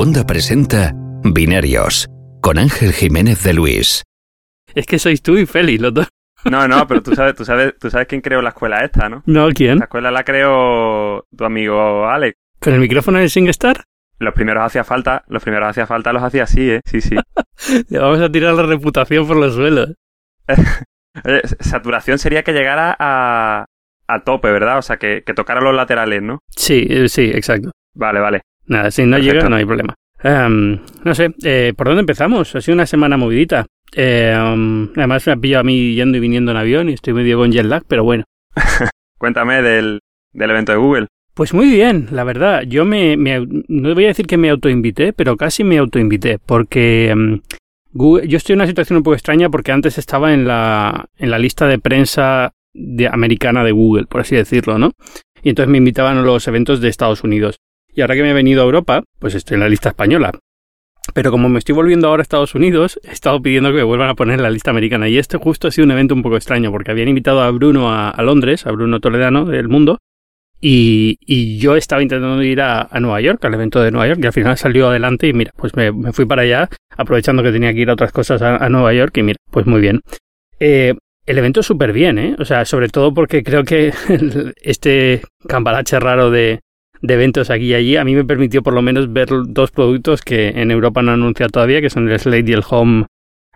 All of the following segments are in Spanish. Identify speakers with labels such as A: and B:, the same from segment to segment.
A: Wanda presenta Binarios con Ángel Jiménez de Luis.
B: Es que sois tú y Félix, los dos.
C: No, no, pero tú sabes, tú sabes, tú sabes quién creó la escuela esta, ¿no?
B: No, ¿quién?
C: La escuela la creó tu amigo Alex.
B: ¿Con el micrófono de SingStar?
C: Los primeros hacía falta, los primeros hacía falta, los hacía así, ¿eh? Sí, sí.
B: Le vamos a tirar la reputación por los suelos.
C: Oye, saturación sería que llegara a, a tope, ¿verdad? O sea, que, que tocara los laterales, ¿no?
B: Sí, eh, sí, exacto.
C: Vale, vale.
B: Nada, si no
C: Perfecto.
B: llega no hay problema. Em, no sé, eh, ¿por dónde empezamos? Ha sido una semana movidita. Eh, um, además me ha pillado a mí yendo y viniendo en avión y estoy medio con jet lag, pero bueno.
C: Cuéntame del, del evento de Google.
B: Pues muy bien, la verdad. Yo me, me- no voy a decir que me autoinvité, pero casi me autoinvité, porque em, Google- yo estoy en una situación un poco extraña porque antes estaba en la, en la lista de prensa de, americana de Google, por así decirlo, ¿no? Y entonces me invitaban a los eventos de Estados Unidos. Y ahora que me he venido a Europa, pues estoy en la lista española. Pero como me estoy volviendo ahora a Estados Unidos, he estado pidiendo que me vuelvan a poner en la lista americana. Y este justo ha sido un evento un poco extraño, porque habían invitado a Bruno a, Londres, a Bruno Toledano del Mundo, y, yo estaba intentando ir a, a Nueva York, al evento de Nueva York, y al final salió adelante y mira, pues me, fui para allá, aprovechando que tenía que ir a otras cosas a, Nueva York, y mira, pues muy bien. Eh, el evento súper bien, ¿eh? O sea, sobre todo porque creo que este cambalache raro de, de eventos aquí y allí a mí me permitió por lo menos ver dos productos que en Europa no han anunciado todavía, que son el Slate y el Home...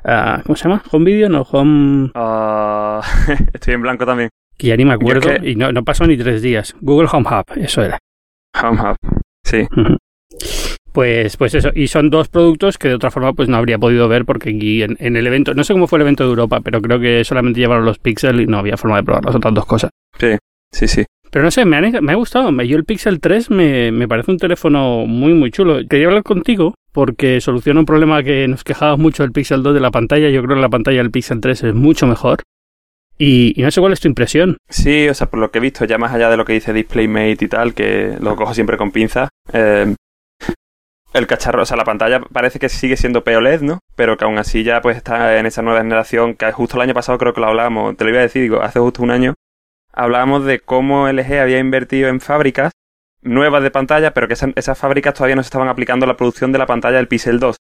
B: ah, ¿Cómo se llama? ¿Home Video? No, Home...
C: Ah, estoy en blanco también.
B: Que ya ni me acuerdo
C: es que-
B: y no, no pasó ni tres días. Google Home Hub, eso era.
C: Home Hub. Sí.
B: Pues, pues eso, y son dos productos que de otra forma pues no habría podido ver porque aquí en, en el evento, no sé cómo fue el evento de Europa, pero creo que solamente llevaron los Pixel y no había forma de probar las otras dos cosas.
C: Sí, sí.
B: Pero no sé, me, me ha gustado. Yo el Pixel 3 me, me parece un teléfono muy, muy chulo. Quería hablar contigo porque soluciona un problema que nos quejábamos mucho del Pixel 2 de la pantalla. Yo creo que la pantalla del Pixel 3 es mucho mejor. Y, no sé cuál es tu impresión.
C: Sí, o sea, por lo que he visto, ya más allá de lo que dice DisplayMate y tal, que lo cojo siempre con pinzas, eh, el cacharro, o sea, la pantalla parece que sigue siendo POLED, ¿no? Pero que aún así ya pues está en esa nueva generación, que justo el año pasado creo que lo hablábamos, te lo iba a decir, digo, hace justo un año, hablábamos de cómo LG había invertido en fábricas nuevas de pantalla, pero que esa- esas fábricas todavía no se estaban aplicando a la producción de la pantalla del Pixel 2.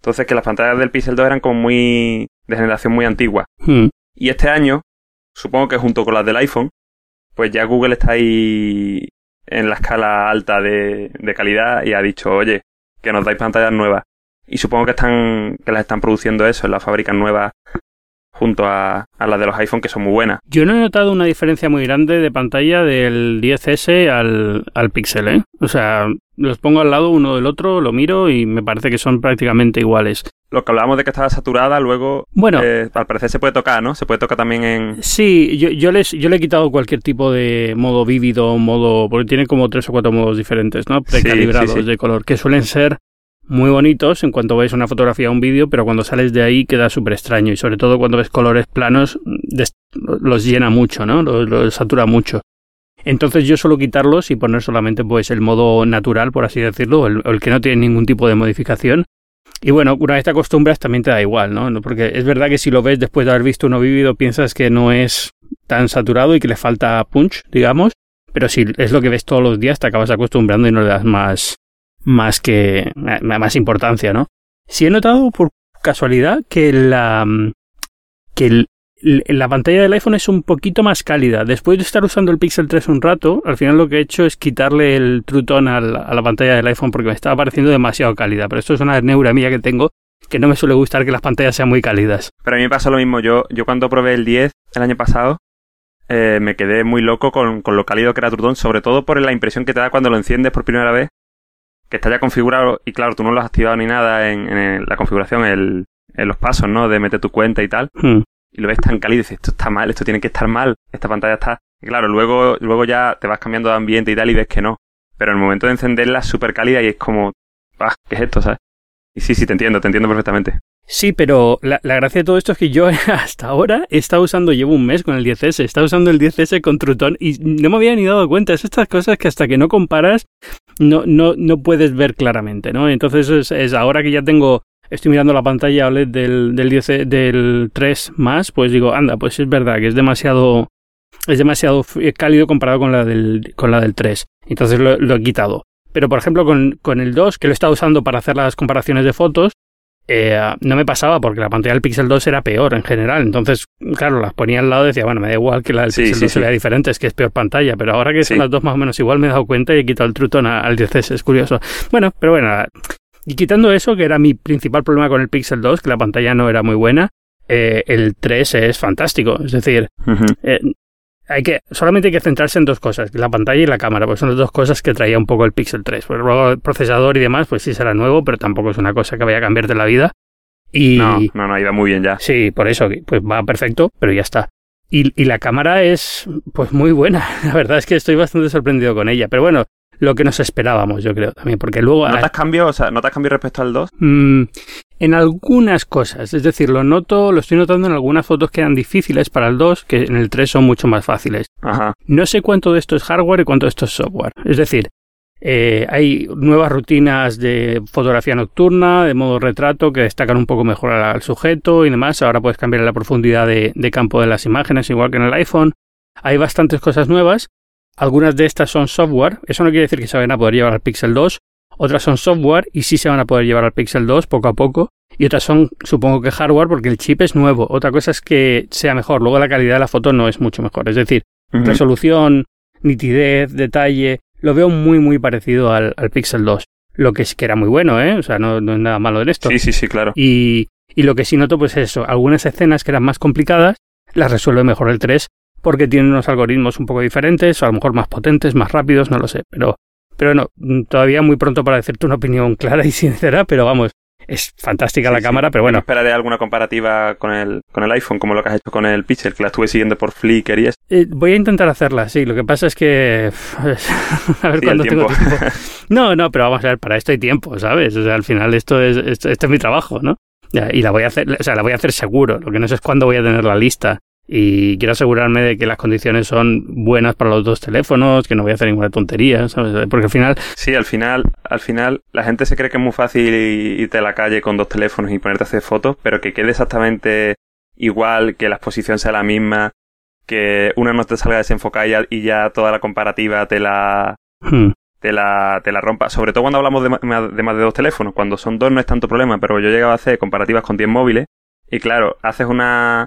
C: Entonces que las pantallas del Pixel 2 eran como muy de generación muy antigua.
B: Hmm.
C: Y este año, supongo que junto con las del iPhone, pues ya Google está ahí en la escala alta de, de calidad y ha dicho, oye, que nos dais pantallas nuevas. Y supongo que están, que las están produciendo eso en las fábricas nuevas junto a, a las de los iPhone que son muy buenas.
B: Yo no he notado una diferencia muy grande de pantalla del 10S al, al Pixel, ¿eh? O sea, los pongo al lado uno del otro, lo miro y me parece que son prácticamente iguales.
C: Lo que hablábamos de que estaba saturada, luego
B: Bueno,
C: eh, al parecer se puede tocar, ¿no? Se puede tocar también en...
B: sí, yo, yo, les, yo le he quitado cualquier tipo de modo vívido, modo... porque tiene como tres o cuatro modos diferentes, ¿no?
C: Sí,
B: Precalibrados
C: sí, sí.
B: de color, que suelen ser muy bonitos en cuanto ves una fotografía o un vídeo, pero cuando sales de ahí queda súper extraño y sobre todo cuando ves colores planos des- los llena mucho, ¿no? Los, satura mucho. Entonces yo suelo quitarlos y poner solamente pues el modo natural, por así decirlo, el, el que no tiene ningún tipo de modificación. Y bueno, una vez te acostumbras también te da igual, ¿no? Porque es verdad que si lo ves después de haber visto uno vívido piensas que no es tan saturado y que le falta punch, digamos. Pero si es lo que ves todos los días te acabas acostumbrando y no le das más, más que ma- más importancia, ¿no? Sí he notado por casualidad que la mm, que la pantalla del iPhone es un poquito más cálida. Después de estar usando el Pixel 3 un rato, al final lo que he hecho es quitarle el True Tone a la pantalla del iPhone porque me estaba pareciendo demasiado cálida. Pero esto es una neura mía que tengo que no me suele gustar que las pantallas sean muy cálidas.
C: Pero a mí me pasa lo mismo. Yo, yo cuando probé el 10 el año pasado, eh, me quedé muy loco con, con lo cálido que era Trutón, sobre todo por la impresión que te da cuando lo enciendes por primera vez, que está ya configurado, y claro, tú no lo has activado ni nada en, en la configuración, el- en los pasos, ¿no? De meter tu cuenta y tal,
B: Hmm.
C: y lo ves tan cálido y dices, esto está mal, esto tiene que estar mal, esta pantalla está... Y claro, luego, luego ya te vas cambiando de ambiente y tal y ves que no. Pero en el momento de encenderla es súper cálida y es como, ah, ¿qué es esto, sabes? Y sí, sí, te entiendo, te entiendo perfectamente.
B: Sí, pero la, gracia de todo esto es que yo hasta ahora he estado usando, llevo un mes con el 10S, he estado usando el 10S con Trutón y no me había ni dado cuenta. Es estas cosas que hasta que no comparas no, no, no puedes ver claramente, ¿no? Entonces es, ahora que ya tengo, estoy mirando la pantalla OLED del, del, 10, del 3 más, pues digo, anda, pues es verdad que es demasiado, es demasiado f- cálido comparado con la del, con la del 3. Entonces lo, lo he quitado. Pero, por ejemplo, con, con el 2, que lo he estado usando para hacer las comparaciones de fotos, eh, no me pasaba porque la pantalla del Pixel 2 era peor en general. Entonces, claro, las ponía al lado y decía, bueno, me da igual que la del Pixel 2 sea diferente, es que es peor pantalla. Pero ahora que son las dos más o menos igual, me he dado cuenta y he quitado el trutón al 10S, es curioso. Bueno, pero bueno, y quitando eso, que era mi principal problema con el Pixel 2, que la pantalla no era muy buena, eh, el 3 es fantástico. Es decir, hay que, solamente hay que centrarse en dos cosas, la pantalla y la cámara, pues son las dos cosas que traía un poco el Pixel 3. Pues luego el procesador y demás, pues sí será nuevo, pero tampoco es una cosa que vaya a cambiarte la vida. Y,
C: no, no, no, iba muy bien ya.
B: Sí, por eso, pues va perfecto, pero ya está. Y, y la cámara es, pues muy buena. La verdad es que estoy bastante sorprendido con ella. Pero bueno, lo que nos esperábamos, yo creo también, porque luego...
C: ¿Notas cambio, o sea, ¿notas cambio respecto al 2?
B: Mm, en algunas cosas, es decir, lo noto, lo estoy notando en algunas fotos que eran difíciles para el 2, que en el 3 son mucho más fáciles.
C: Ajá.
B: No sé cuánto de esto es hardware y cuánto de esto es software. Es decir, eh, hay nuevas rutinas de fotografía nocturna, de modo retrato, que destacan un poco mejor al, sujeto y demás. Ahora puedes cambiar la profundidad de, de campo de las imágenes, igual que en el iPhone. Hay bastantes cosas nuevas algunas de estas son software, eso no quiere decir que se vayan a poder llevar al Pixel 2. Otras son software y sí se van a poder llevar al Pixel 2 poco a poco. Y otras son, supongo que hardware, porque el chip es nuevo. Otra cosa es que sea mejor. Luego la calidad de la foto no es mucho mejor. Es decir, resolución, nitidez, detalle, lo veo muy, muy parecido al, Pixel 2. Lo que es que era muy bueno, ¿eh? O sea, no, no es nada malo en esto.
C: Sí, sí, sí, claro.
B: Y, y lo que sí noto, pues es eso. Algunas escenas que eran más complicadas, las resuelve mejor el 3 porque tienen unos algoritmos un poco diferentes, o a lo mejor más potentes, más rápidos, no lo sé, pero, pero no, todavía muy pronto para decirte una opinión clara y sincera, pero vamos, es fantástica la cámara, pero bueno.
C: Esperaré alguna comparativa con el, con el iPhone, como lo que has hecho con el Pixel, que la estuve siguiendo por Flickr y eso.
B: Eh, voy a intentar hacerla, sí. Lo que pasa es que. a ver cuándo tengo tiempo. no, no, pero vamos a ver, para esto hay tiempo, ¿sabes? O sea, al final esto es, esto, este es mi trabajo, ¿no? Y la voy a hacer, o sea, la voy a hacer seguro. Lo que no sé es cuándo voy a tener la lista y quiero asegurarme de que las condiciones son buenas para los dos teléfonos, que no voy a hacer ninguna tontería, ¿sabes? Porque al final...
C: Sí, al final, al final la gente se cree que es muy fácil irte a la calle con dos teléfonos y ponerte a hacer fotos, pero que quede exactamente igual, que la exposición sea la misma, que una no te salga desenfocada y ya, y ya toda la comparativa te la... Hmm. Te la, te la rompa, sobre todo cuando hablamos de, de más de dos teléfonos, cuando son dos no es tanto problema, pero yo llegaba a hacer comparativas con 10 móviles y claro, haces una,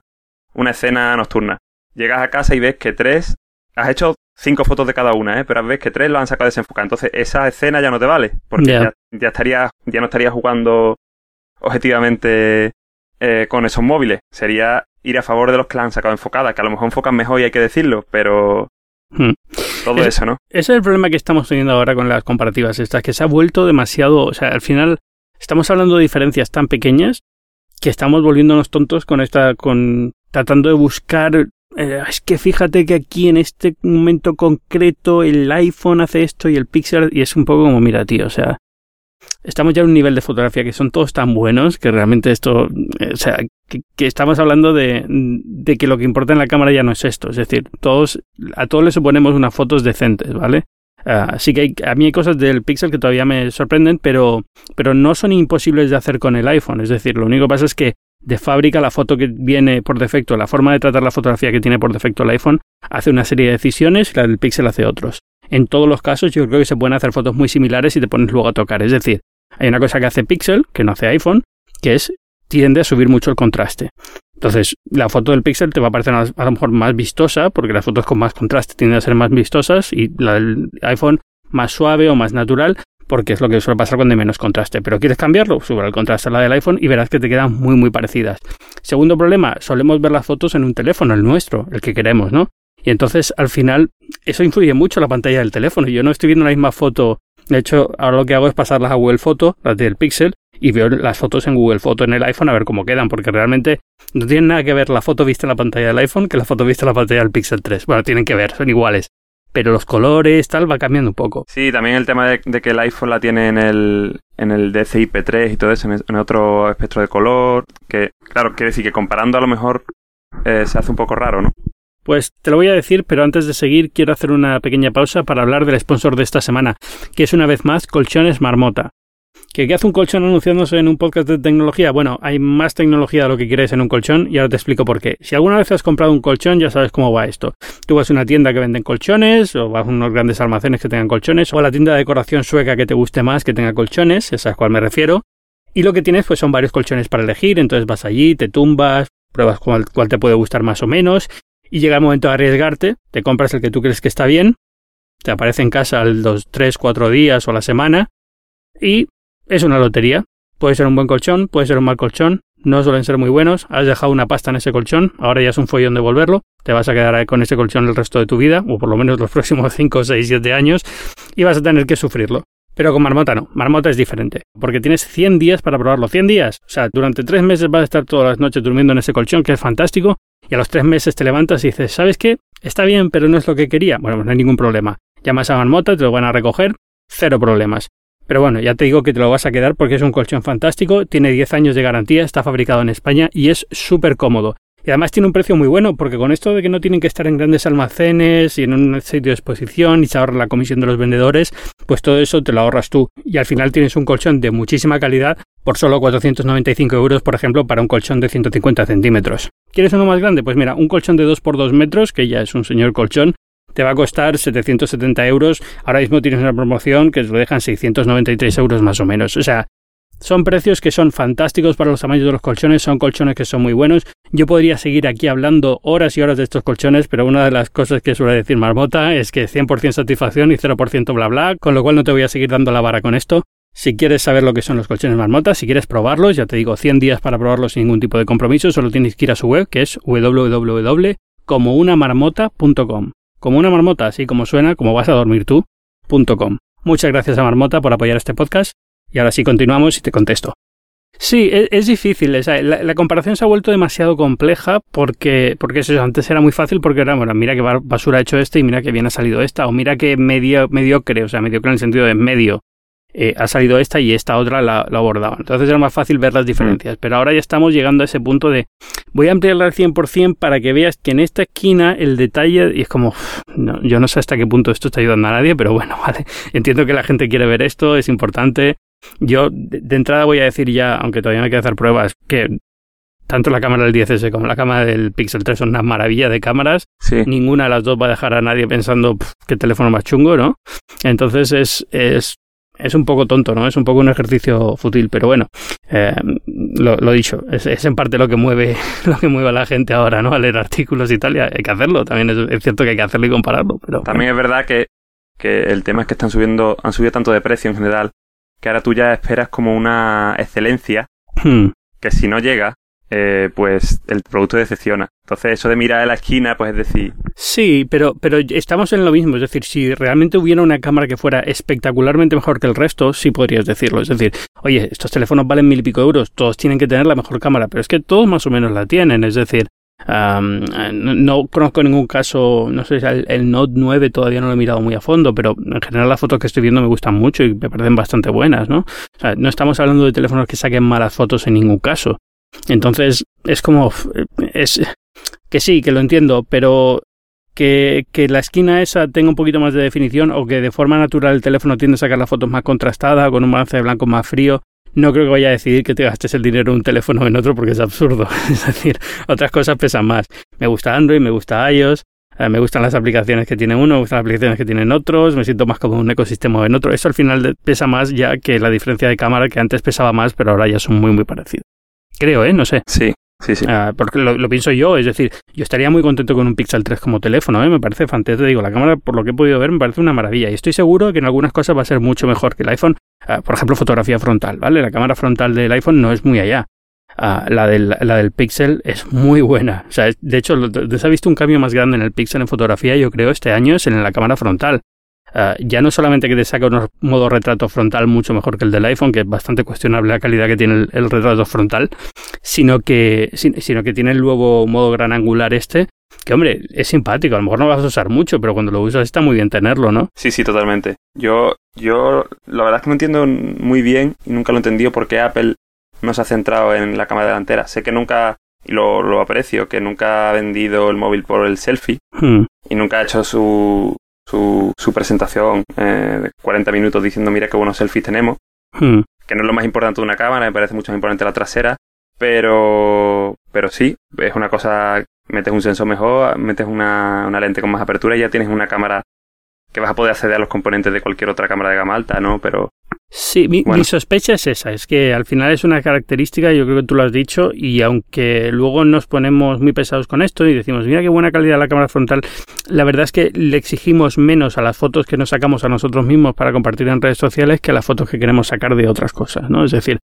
C: una escena nocturna. Llegas a casa y ves que tres, has hecho cinco fotos de cada una, ¿eh? pero ves que tres lo han sacado desenfocado. Entonces esa escena ya no te vale, porque ya, ya, estaría, ya no estarías jugando objetivamente eh, con esos móviles. Sería ir a favor de los que la han sacado enfocada, que a lo mejor enfocan mejor y hay que decirlo, pero hmm. todo eso, ¿no?
B: Ese es el problema que estamos teniendo ahora con las comparativas estas, que se ha vuelto demasiado, o sea, al final estamos hablando de diferencias tan pequeñas que estamos volviéndonos tontos con esta, con tratando de buscar eh, es que fíjate que aquí en este momento concreto el iPhone hace esto y el Pixel y es un poco como mira tío, o sea, estamos ya en un nivel de fotografía que son todos tan buenos que realmente esto, eh, o sea, que, estamos hablando de, de, que lo que importa en la cámara ya no es esto, es decir, todos, a todos les suponemos unas fotos decentes, ¿vale? Así que a mí hay cosas del Pixel que todavía me sorprenden, pero, pero no son imposibles de hacer con el iPhone. Es decir, lo único que pasa es que de fábrica la foto que viene por defecto, la forma de tratar la fotografía que tiene por defecto el iPhone, hace una serie de decisiones y la del Pixel hace otros. En todos los casos yo creo que se pueden hacer fotos muy similares y te pones luego a tocar. Es decir, hay una cosa que hace Pixel, que no hace iPhone, que es tiende a subir mucho el contraste. Entonces, la foto del Pixel te va a parecer a lo mejor más vistosa, porque las fotos con más contraste tienden a ser más vistosas, y la del iPhone más suave o más natural, porque es lo que suele pasar cuando hay menos contraste. Pero quieres cambiarlo, sube el contraste a la del iPhone y verás que te quedan muy muy parecidas. Segundo problema, solemos ver las fotos en un teléfono, el nuestro, el que queremos, ¿no? Y entonces al final eso influye mucho en la pantalla del teléfono. Yo no estoy viendo la misma foto. De hecho, ahora lo que hago es pasarlas a Google Photo, las del Pixel, y veo las fotos en Google Photo en el iPhone a ver cómo quedan, porque realmente no tiene nada que ver la foto vista en la pantalla del iPhone que la foto vista en la pantalla del Pixel 3. Bueno, tienen que ver, son iguales pero los colores, tal, va cambiando un poco.
C: Sí, también el tema de, que el iPhone la tiene en el, en el DCI-P3 y todo eso, en, otro espectro de color, que, claro, quiere decir que comparando a lo mejor eh, se hace un poco raro, ¿no?
B: Pues te lo voy a decir, pero antes de seguir quiero hacer una pequeña pausa para hablar del sponsor de esta semana, que es una vez más Colchones Marmota. ¿Que qué hace un colchón anunciándose en un podcast de tecnología? Bueno, hay más tecnología de lo que quieres en un colchón y ahora te explico por qué. Si alguna vez has comprado un colchón, ya sabes cómo va esto. Tú vas a una tienda que venden colchones, o vas a unos grandes almacenes que tengan colchones, o a la tienda de decoración sueca que te guste más, que tenga colchones, esa es a cuál me refiero. Y lo que tienes pues son varios colchones para elegir, entonces vas allí, te tumbas, pruebas cuál, te puede gustar más o menos, y llega el momento de arriesgarte, te compras el que tú crees que está bien, te aparece en casa los 3, 4 días o la semana, y es una lotería. Puede ser un buen colchón, puede ser un mal colchón, no suelen ser muy buenos, has dejado una pasta en ese colchón, ahora ya es un follón devolverlo, te vas a quedar con ese colchón el resto de tu vida, o por lo menos los próximos 5, 6, 7 años, y vas a tener que sufrirlo. Pero con Marmota no, Marmota es diferente, porque tienes 100 días para probarlo, 100 días. O sea, durante 3 meses vas a estar todas las noches durmiendo en ese colchón, que es fantástico, y a los 3 meses te levantas y dices, ¿sabes qué? Está bien, pero no es lo que quería. Bueno, pues no hay ningún problema. Llamas a Marmota, te lo van a recoger, cero problemas. Pero bueno, ya te digo que te lo vas a quedar porque es un colchón fantástico, tiene 10 años de garantía, está fabricado en España y es súper cómodo. Y además tiene un precio muy bueno, porque con esto de que no tienen que estar en grandes almacenes y en un sitio de exposición y se ahorra la comisión de los vendedores, pues todo eso te lo ahorras tú. Y al final tienes un colchón de muchísima calidad por solo 495 euros, por ejemplo, para un colchón de 150 centímetros. ¿Quieres uno más grande? Pues mira, un colchón de 2 por 2 metros, que ya es un señor colchón, te va a costar 770 euros. Ahora mismo tienes una promoción que te lo dejan 693 euros más o menos. O sea, son precios que son fantásticos para los tamaños de los colchones, son colchones que son muy buenos. Yo podría seguir aquí hablando horas y horas de estos colchones, pero una de las cosas que suele decir Marmota es que 100% satisfacción y 0% bla bla, con lo cual no te voy a seguir dando la vara con esto. Si quieres saber lo que son los colchones Marmota, si quieres probarlos, ya te digo 100 días para probarlos sin ningún tipo de compromiso, solo tienes que ir a su web que es www.comounamarmota.com como una marmota, así como suena, como vas a dormir tú.com. Muchas gracias a Marmota por apoyar este podcast y ahora sí continuamos y te contesto. Sí, e, es, difícil. la, comparación se ha vuelto demasiado compleja porque, porque eso antes era muy fácil porque era, bueno, mira qué basura ha hecho este y mira qué bien ha salido esta, o mira qué medio, mediocre, o sea, mediocre en el sentido de medio, eh, ha salido esta y esta otra la, la abordaban. Entonces era más fácil ver las diferencias. Mm. Pero ahora ya estamos llegando a ese punto de voy a ampliarla al 100% para que veas que en esta esquina el detalle, y es como, no, yo no sé hasta qué punto esto está ayudando a nadie, pero bueno, vale. Entiendo que la gente quiere ver esto, es importante. Yo de, entrada voy a decir ya, aunque todavía no hay que hacer pruebas, que tanto la cámara del 10S como la cámara del Pixel 3 son una maravilla de cámaras. Ninguna de las dos va a dejar a nadie pensando qué teléfono más chungo, ¿no? Entonces es, es es un poco tonto, ¿no? Es un poco un ejercicio fútil, pero bueno, eh, lo, lo, dicho, es, en parte lo que mueve lo que mueve a la gente ahora, ¿no? A leer artículos y tal, y hay que hacerlo. También es, cierto que hay que hacerlo y compararlo, pero...
C: También es verdad que, que el tema es que están subiendo, han subido tanto de precio en general, que ahora tú ya esperas como una excelencia, hmm. que si no llega, eh, pues el producto decepciona. Entonces, eso de mirar a la esquina, pues es decir.
B: Sí, pero, pero estamos en lo mismo. Es decir, si realmente hubiera una cámara que fuera espectacularmente mejor que el resto, sí podrías decirlo. Es decir, oye, estos teléfonos valen mil y pico euros, todos tienen que tener la mejor cámara, pero es que todos más o menos la tienen. Es decir, no, conozco ningún caso, no sé, el, el, Note 9 todavía no lo he mirado muy a fondo, pero en general las fotos que estoy viendo me gustan mucho y me parecen bastante buenas, ¿no? O sea, no estamos hablando de teléfonos que saquen malas fotos en ningún caso. Entonces, es como. Es, que sí, que lo entiendo, pero que, que, la esquina esa tenga un poquito más de definición o que de forma natural el teléfono tiende a sacar las fotos más contrastada, con un balance de blanco más frío, no creo que vaya a decidir que te gastes el dinero en un teléfono o en otro porque es absurdo. Es decir, otras cosas pesan más. Me gusta Android, me gusta iOS, eh, me gustan las aplicaciones que tiene uno, me gustan las aplicaciones que tienen otros, me siento más como un ecosistema en otro. Eso al final pesa más ya que la diferencia de cámara que antes pesaba más, pero ahora ya son muy muy parecidos. Creo, ¿eh? No sé.
C: Sí, sí, sí.
B: Ah, porque lo, pienso yo, es decir, yo estaría muy contento con un Pixel 3 como teléfono, ¿eh? Me parece fantástico. Te digo, la cámara, por lo que he podido ver, me parece una maravilla. Y estoy seguro que en algunas cosas va a ser mucho mejor que el iPhone. Ah, por ejemplo, fotografía frontal, ¿vale? La cámara frontal del iPhone no es muy allá. Ah, la, del, la del Pixel es muy buena. O sea, de hecho, se ha visto un cambio más grande en el Pixel en fotografía, yo creo, este año es en la cámara frontal. Ah, ya no solamente que te saca un modo retrato frontal mucho mejor que el del iPhone, que es bastante cuestionable la calidad que tiene el, retrato frontal, sino que, sino que tiene el nuevo modo gran angular este, que hombre, es simpático, a lo mejor no vas a usar mucho, pero cuando lo usas está muy bien tenerlo, ¿no?
C: Sí, sí, totalmente. Yo, yo, la verdad es que no entiendo muy bien y nunca lo he entendido por qué Apple no se ha centrado en la cámara delantera. Sé que nunca, y lo, lo aprecio, que nunca ha vendido el móvil por el selfie hmm. y nunca ha hecho su, su, su presentación eh, de 40 minutos diciendo mira qué buenos selfies tenemos. Hmm. que no es lo más importante de una cámara, me parece mucho más importante la trasera, pero, pero sí, es una cosa, metes un sensor mejor, metes una, una lente con más apertura y ya tienes una cámara que vas a poder acceder a los componentes de cualquier otra cámara de gama alta, ¿no? Pero
B: Sí, mi, sospecha es esa, es que al final es una característica, yo creo que tú lo has dicho, y aunque luego nos ponemos muy pesados con esto y decimos, mira qué buena calidad la cámara frontal, la verdad es que le exigimos menos a las fotos que nos sacamos a nosotros mismos para compartir en redes sociales que a las fotos que queremos sacar de otras cosas, ¿no? Es decir,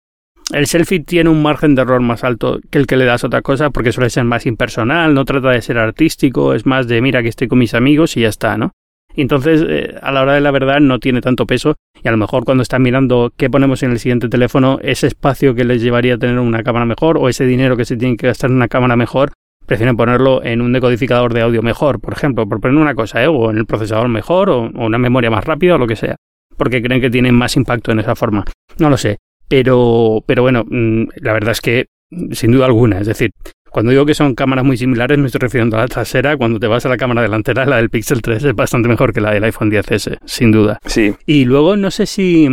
B: el selfie tiene un margen de error más alto que el que le das a otra cosa porque suele ser más impersonal, no trata de ser artístico, es más de mira que estoy con mis amigos y ya está, ¿no? Y entonces, eh, a la hora de la verdad, no tiene tanto peso. Y a lo mejor cuando están mirando qué ponemos en el siguiente teléfono, ese espacio que les llevaría a tener una cámara mejor o ese dinero que se tiene que gastar en una cámara mejor, prefieren ponerlo en un decodificador de audio mejor, por ejemplo, por poner una cosa, ¿eh? o en el procesador mejor, o, o una memoria más rápida, o lo que sea. Porque creen que tienen más impacto en esa forma. No lo sé. Pero, pero bueno, mm, la verdad es que, sin duda alguna, es decir, cuando digo que son cámaras muy similares, me estoy refiriendo a la trasera. Cuando te vas a la cámara delantera, la del Pixel 3 es bastante mejor que la del iPhone 10S, sin duda.
C: Sí.
B: Y luego no sé si,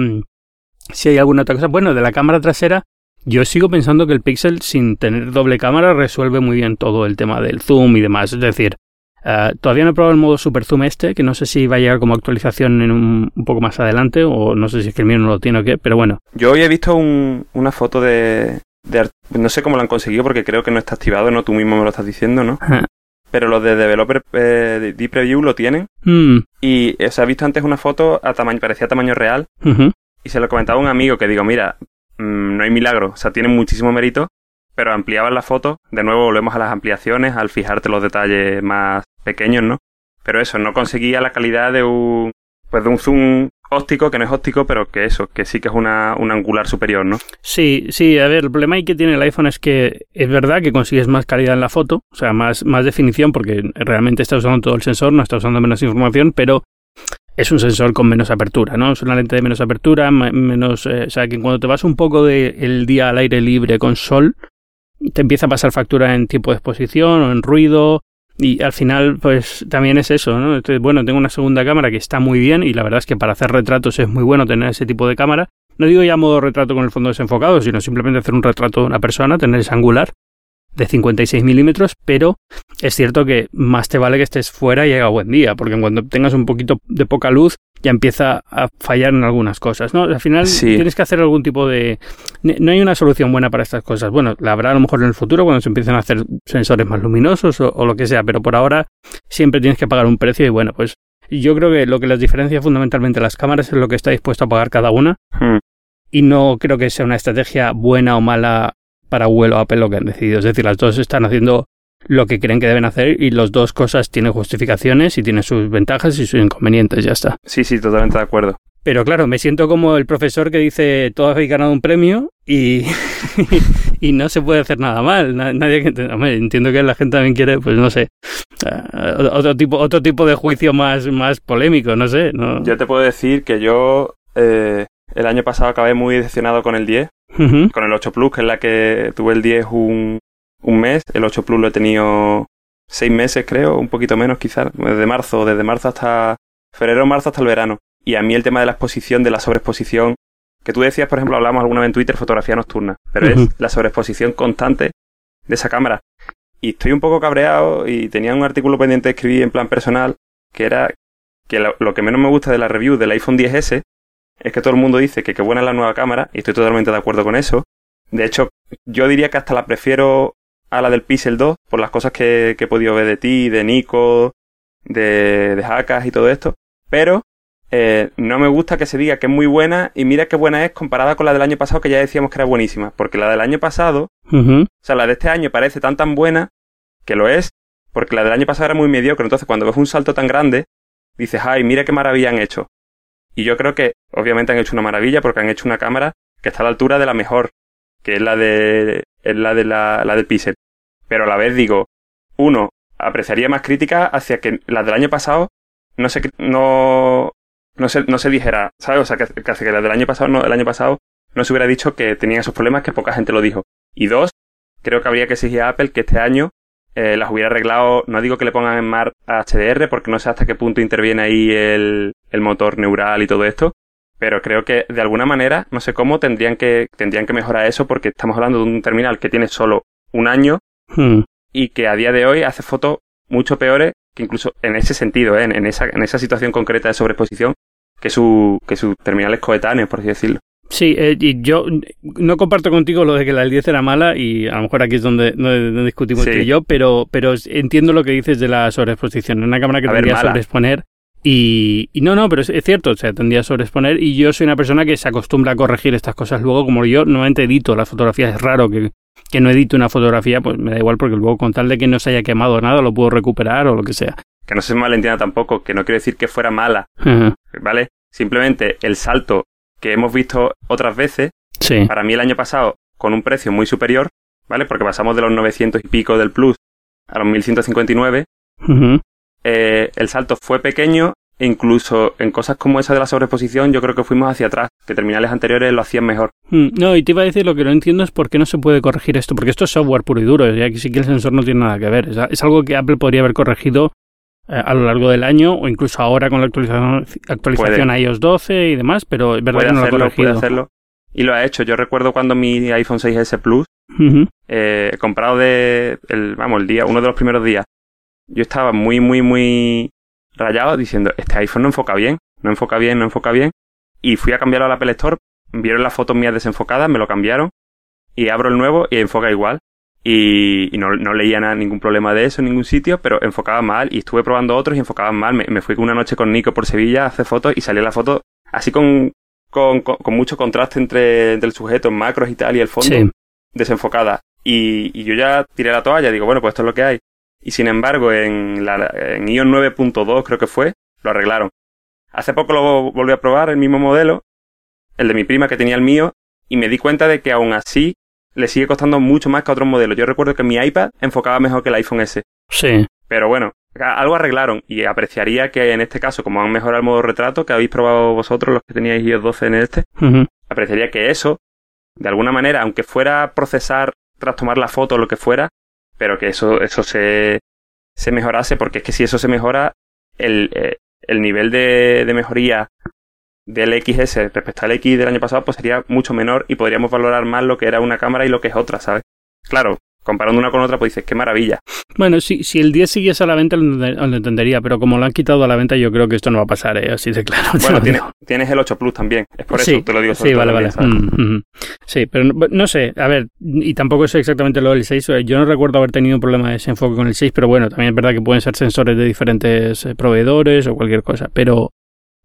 B: si hay alguna otra cosa. Bueno, de la cámara trasera, yo sigo pensando que el Pixel, sin tener doble cámara, resuelve muy bien todo el tema del zoom y demás. Es decir, uh, todavía no he probado el modo super zoom este, que no sé si va a llegar como actualización en un, un, poco más adelante, o no sé si es que el mío no lo tiene o qué, pero bueno.
C: Yo hoy he visto un, una foto de, no sé cómo lo han conseguido porque creo que no está activado, no tú mismo me lo estás diciendo, ¿no? Pero los de Developer eh, Deep Preview lo tienen.
B: Mm.
C: Y se ha visto antes una foto a tamaño, parecía tamaño real. Y se lo comentaba a un amigo que digo, mira, mmm, no hay milagro, o sea, tiene muchísimo mérito, pero ampliaban la foto, de nuevo volvemos a las ampliaciones, al fijarte los detalles más pequeños, ¿no? Pero eso, no conseguía la calidad de un, pues de un zoom óptico, que no es óptico, pero que eso, que sí que es una, un angular superior, ¿no?
B: Sí, sí, a ver, el problema ahí que tiene el iPhone es que es verdad que consigues más calidad en la foto, o sea, más, más definición, porque realmente está usando todo el sensor, no está usando menos información, pero es un sensor con menos apertura, ¿no? Es una lente de menos apertura, menos, eh, o sea, que cuando te vas un poco del el día al aire libre con sol, te empieza a pasar factura en tiempo de exposición o en ruido, y al final, pues también es eso, ¿no? Entonces, bueno, tengo una segunda cámara que está muy bien y la verdad es que para hacer retratos es muy bueno tener ese tipo de cámara. No digo ya modo retrato con el fondo desenfocado, sino simplemente hacer un retrato de una persona, tener ese angular de 56 milímetros, pero es cierto que más te vale que estés fuera y haga buen día, porque cuando tengas un poquito de poca luz ya empieza a fallar en algunas cosas, ¿no? Al final
C: Sí.
B: tienes que hacer algún tipo de... No hay una solución buena para estas cosas. Bueno, la habrá a lo mejor en el futuro cuando se empiecen a hacer sensores más luminosos o, o lo que sea, pero por ahora siempre tienes que pagar un precio y bueno, pues yo creo que lo que las diferencia fundamentalmente las cámaras es lo que está dispuesto a pagar cada una
C: Hmm.
B: y no creo que sea una estrategia buena o mala para Google o Apple lo que han decidido. Es decir, las dos están haciendo lo que creen que deben hacer y las dos cosas tienen justificaciones y tienen sus ventajas y sus inconvenientes, ya está.
C: Sí, sí, totalmente de acuerdo.
B: Pero claro, me siento como el profesor que dice todos habéis ganado un premio y, y no se puede hacer nada mal. Na- Nadie que hombre, entiendo que la gente también quiere, pues no sé, eh, otro tipo, otro tipo de juicio más, más polémico, no sé. No.
C: Yo te puedo decir que yo eh, el año pasado acabé muy decepcionado con el 10,
B: Ujú.
C: con el 8 Plus, que es la que tuve el 10 un, un mes. El 8 Plus lo he tenido seis meses, creo, un poquito menos quizás, desde marzo, desde marzo hasta febrero, marzo hasta el verano. Y a mí el tema de la exposición, de la sobreexposición, que tú decías, por ejemplo, hablamos alguna vez en Twitter, fotografía nocturna, pero es la sobreexposición constante de esa cámara. Y estoy un poco cabreado y tenía un artículo pendiente de escribir en plan personal, que era que lo, lo que menos me gusta de la review del iPhone 10S es que todo el mundo dice que qué buena es la nueva cámara, y estoy totalmente de acuerdo con eso. De hecho, yo diría que hasta la prefiero a la del Pixel 2, por las cosas que, que he podido ver de ti, de Nico, de, de Hakas y todo esto. Pero eh, no me gusta que se diga que es muy buena y mira qué buena es comparada con la del año pasado que ya decíamos que era buenísima. Porque la del año pasado, o sea, la de este año parece tan tan buena que lo es, porque la del año pasado era muy mediocre. Entonces, cuando ves un salto tan grande, dices, ay, mira qué maravilla han hecho. Y yo creo que, obviamente, han hecho una maravilla porque han hecho una cámara que está a la altura de la mejor, que es la de, es la de la, la del Pixel. Pero a la vez digo, uno, apreciaría más crítica hacia que la del año pasado no se, no, no se, no se dijera, ¿sabes? O sea, que, que hacia que la del año pasado, no, el año pasado no se hubiera dicho que tenían esos problemas que poca gente lo dijo. Y dos, creo que habría que exigir a Apple que este año eh, las hubiera arreglado, no digo que le pongan en mar a HDR, porque no sé hasta qué punto interviene ahí el, el motor neural y todo esto, pero creo que de alguna manera, no sé cómo, tendrían que, tendrían que mejorar eso porque estamos hablando de un terminal que tiene solo un año
B: Hmm.
C: y que a día de hoy hace fotos mucho peores que incluso en ese sentido, ¿eh? en, en esa, en esa situación concreta de sobreexposición, que, su, que sus terminales coetáneos, por así decirlo.
B: Sí, eh, y yo no comparto contigo lo de que la del 10 era mala y a lo mejor aquí es donde, donde discutimos
C: Sí.
B: tú y yo, pero, pero entiendo lo que dices de la sobreexposición. Una cámara que
C: A ver,
B: tendría a
C: mala.
B: sobreexponer y, y no, no, pero es, es cierto, o sea, tendría a sobreexponer y yo soy una persona que se acostumbra a corregir estas cosas luego, como yo normalmente edito las fotografías, es raro que, que no edite una fotografía, pues me da igual porque luego con tal de que no se haya quemado nada lo puedo recuperar o lo que sea.
C: Que no se me malentienda tampoco, que no quiero decir que fuera mala. ¿vale? Simplemente el salto que hemos visto otras veces,
B: Sí,
C: para mí el año pasado, con un precio muy superior, ¿vale? Porque pasamos de los 900 y pico del Plus a los 1159,
B: Ujú.
C: Eh, el salto fue pequeño e incluso en cosas como esa de la sobreexposición yo creo que fuimos hacia atrás, que terminales anteriores lo hacían mejor.
B: Mm, No, y te iba a decir lo que no entiendo es por qué no se puede corregir esto, porque esto es software puro y duro, ya que sí que el sensor no tiene nada que ver. Es, algo que Apple podría haber corregido eh, a lo largo del año o incluso ahora con la actualización, actualización a iOS 12 y demás, pero es verdad
C: Puede
B: que no lo ha
C: hacerlo, puede
B: corregido.
C: hacerlo. Y lo ha hecho. Yo recuerdo cuando mi iPhone 6S Plus, eh, comprado de, el, vamos, el día, uno de los primeros días, yo estaba muy, muy, muy rayado diciendo, este iPhone no enfoca bien, no enfoca bien, no enfoca bien. Y fui a cambiarlo al Apple Store, vieron las fotos mías desenfocadas, me lo cambiaron, y abro el nuevo y enfoca igual. Y, y no, no leía nada, ningún problema de eso en ningún sitio, pero enfocaba mal y estuve probando otros y enfocaban mal. Me, me fui una noche con Nico por Sevilla a hacer fotos y salía la foto así con, con, con, con mucho contraste entre, entre el sujeto en macros y tal y el fondo
B: Sí.
C: desenfocada. Y, y yo ya tiré la toalla, digo, bueno, pues esto es lo que hay. Y sin embargo, en, la, en iOS 9.2 creo que fue, lo arreglaron. Hace poco lo volví a probar, el mismo modelo, el de mi prima que tenía el mío, y me di cuenta de que aún así le sigue costando mucho más que a otros modelos. Yo recuerdo que mi iPad enfocaba mejor que el iPhone S.
B: Sí.
C: Pero bueno, algo arreglaron y apreciaría que en este caso, como han mejorado el modo retrato que habéis probado vosotros, los que teníais iOS 12 en este, apreciaría que eso, de alguna manera, aunque fuera procesar tras tomar la foto o lo que fuera, pero que eso, eso se, se mejorase, porque es que si eso se mejora, el, eh, el nivel de, de mejoría del XS respecto al X del año pasado, pues sería mucho menor y podríamos valorar más lo que era una cámara y lo que es otra, ¿sabes? Claro, comparando una con otra, pues dices, qué maravilla.
B: Bueno, si, si el 10 siguiese a la venta lo, ente- lo entendería, pero como lo han quitado a la venta yo creo que esto no va a pasar, ¿eh? así de claro.
C: Bueno, tienes, el 8 Plus también, es por eso
B: sí,
C: te lo digo
B: sí, vale, vale. Mm, mm. Sí, pero no, no sé, a ver, y tampoco sé exactamente lo del 6. eh, Yo no recuerdo haber tenido un problema de desenfoque con el 6, pero bueno, también es verdad que pueden ser sensores de diferentes eh, proveedores o cualquier cosa. Pero,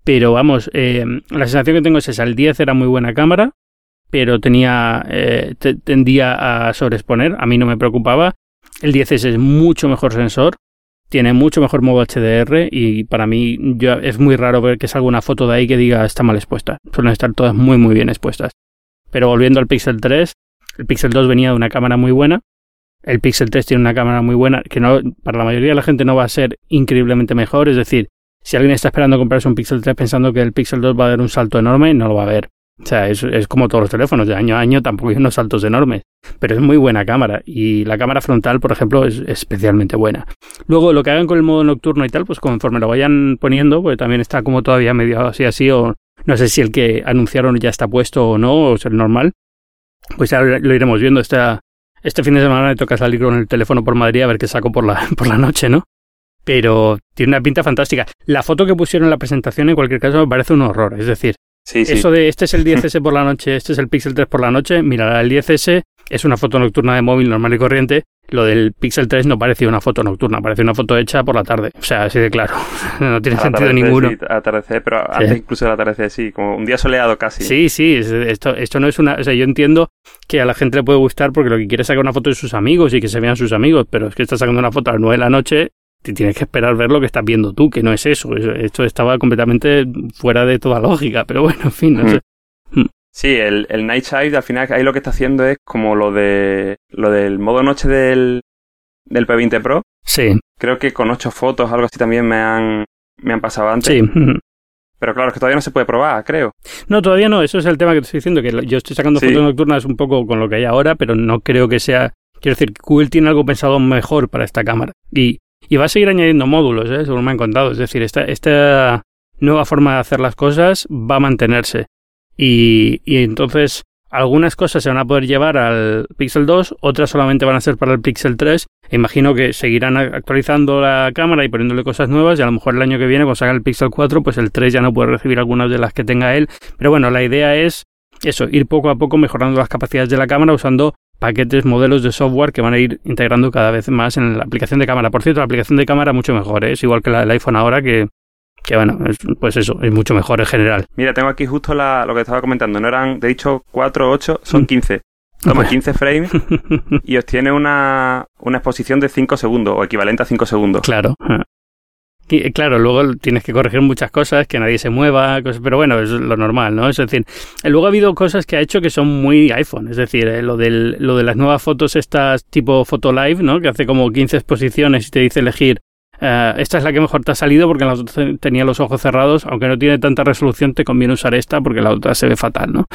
B: pero vamos, eh, la sensación que tengo es esa. El 10 era muy buena cámara, pero tenía eh, te- tendía a sobreexponer. A mí no me preocupaba. El 10S es mucho mejor sensor. Tiene mucho mejor modo HDR y para mí yo, es muy raro ver que salga una foto de ahí que diga está mal expuesta. Suelen estar todas muy muy bien expuestas. Pero volviendo al Pixel 3, el Pixel 2 venía de una cámara muy buena. El Pixel 3 tiene una cámara muy buena que no para la mayoría de la gente no va a ser increíblemente mejor. Es decir, si alguien está esperando comprarse un Pixel 3 pensando que el Pixel 2 va a dar un salto enorme, no lo va a ver. O sea, es, es como todos los teléfonos, de año a año tampoco hay unos saltos enormes. Pero es muy buena cámara. Y la cámara frontal, por ejemplo, es especialmente buena. Luego, lo que hagan con el modo nocturno y tal, pues conforme lo vayan poniendo, pues también está como todavía medio así así, o no sé si el que anunciaron ya está puesto o no, o es el normal. Pues ya lo iremos viendo. Esta, este fin de semana me toca salir con el teléfono por Madrid a ver qué saco por la, por la noche, ¿no? Pero tiene una pinta fantástica. La foto que pusieron en la presentación, en cualquier caso, me parece un horror. Es decir,
C: Sí, sí.
B: eso de este es el 10S por la noche, este es el Pixel 3 por la noche, mira, el 10S es una foto nocturna de móvil normal y corriente. Lo del Pixel 3 no parecía una foto nocturna, parece una foto hecha por la tarde. O sea, así de claro. No tiene sentido ninguno.
C: sí, atardecer, pero antes incluso del atardecer, sí, como un día soleado casi.
B: Sí, sí, es- esto, esto no es una... O sea, yo entiendo que a la gente le puede gustar porque lo que quiere es sacar una foto de sus amigos y que se vean sus amigos, pero es que estás sacando una foto a las 9 de la noche te tienes que esperar ver lo que estás viendo tú, que no es eso. Esto estaba completamente fuera de toda lógica, pero bueno, en fin, no sé.
C: Sí, el, el Night Sight al final ahí lo que está haciendo es como lo de lo del modo noche del, del P20 Pro.
B: Sí,
C: Creo que con ocho fotos, algo así también me han, me han pasado antes.
B: sí.
C: Pero claro, es que todavía no se puede probar, creo.
B: No, todavía no, eso es el tema que te estoy diciendo, que yo estoy sacando
C: Sí.
B: fotos nocturnas un poco con lo que hay ahora, pero no creo que sea... Quiero decir, Google tiene algo pensado mejor para esta cámara. Y, y va a seguir añadiendo módulos, ¿eh? según me han contado. Es decir, esta, esta, nueva forma de hacer las cosas va a mantenerse. Y, y entonces algunas cosas se van a poder llevar al Pixel 2, otras solamente van a ser para el Pixel 3. Imagino que seguirán actualizando la cámara y poniéndole cosas nuevas y a lo mejor el año que viene cuando salga el Pixel 4 pues el 3 ya no puede recibir algunas de las que tenga él. Pero bueno, la idea es eso, ir poco a poco mejorando las capacidades de la cámara usando paquetes, modelos de software que van a ir integrando cada vez más en la aplicación de cámara. Por cierto, la aplicación de cámara mucho mejor, ¿eh? es igual que la del iPhone ahora que, que bueno, pues eso, es mucho mejor en general.
C: Mira, tengo aquí justo lo que estaba comentando, no eran, de dicho, 4 o 8, son 15. Mm. Toma 15 frames y obtiene una, una exposición de 5 segundos o equivalente a 5 segundos.
B: Claro. Claro, luego tienes que corregir muchas cosas, que nadie se mueva, pero bueno, es lo normal, ¿no? Es decir, luego ha habido cosas que ha hecho que son muy iPhone, es decir, eh, lo, del, lo de las nuevas fotos estas tipo Photo Live, ¿no? Que hace como 15 exposiciones y te dice elegir eh, esta es la que mejor te ha salido porque la otra tenía los ojos cerrados, aunque no tiene tanta resolución, te conviene usar esta porque la otra se ve fatal, ¿no?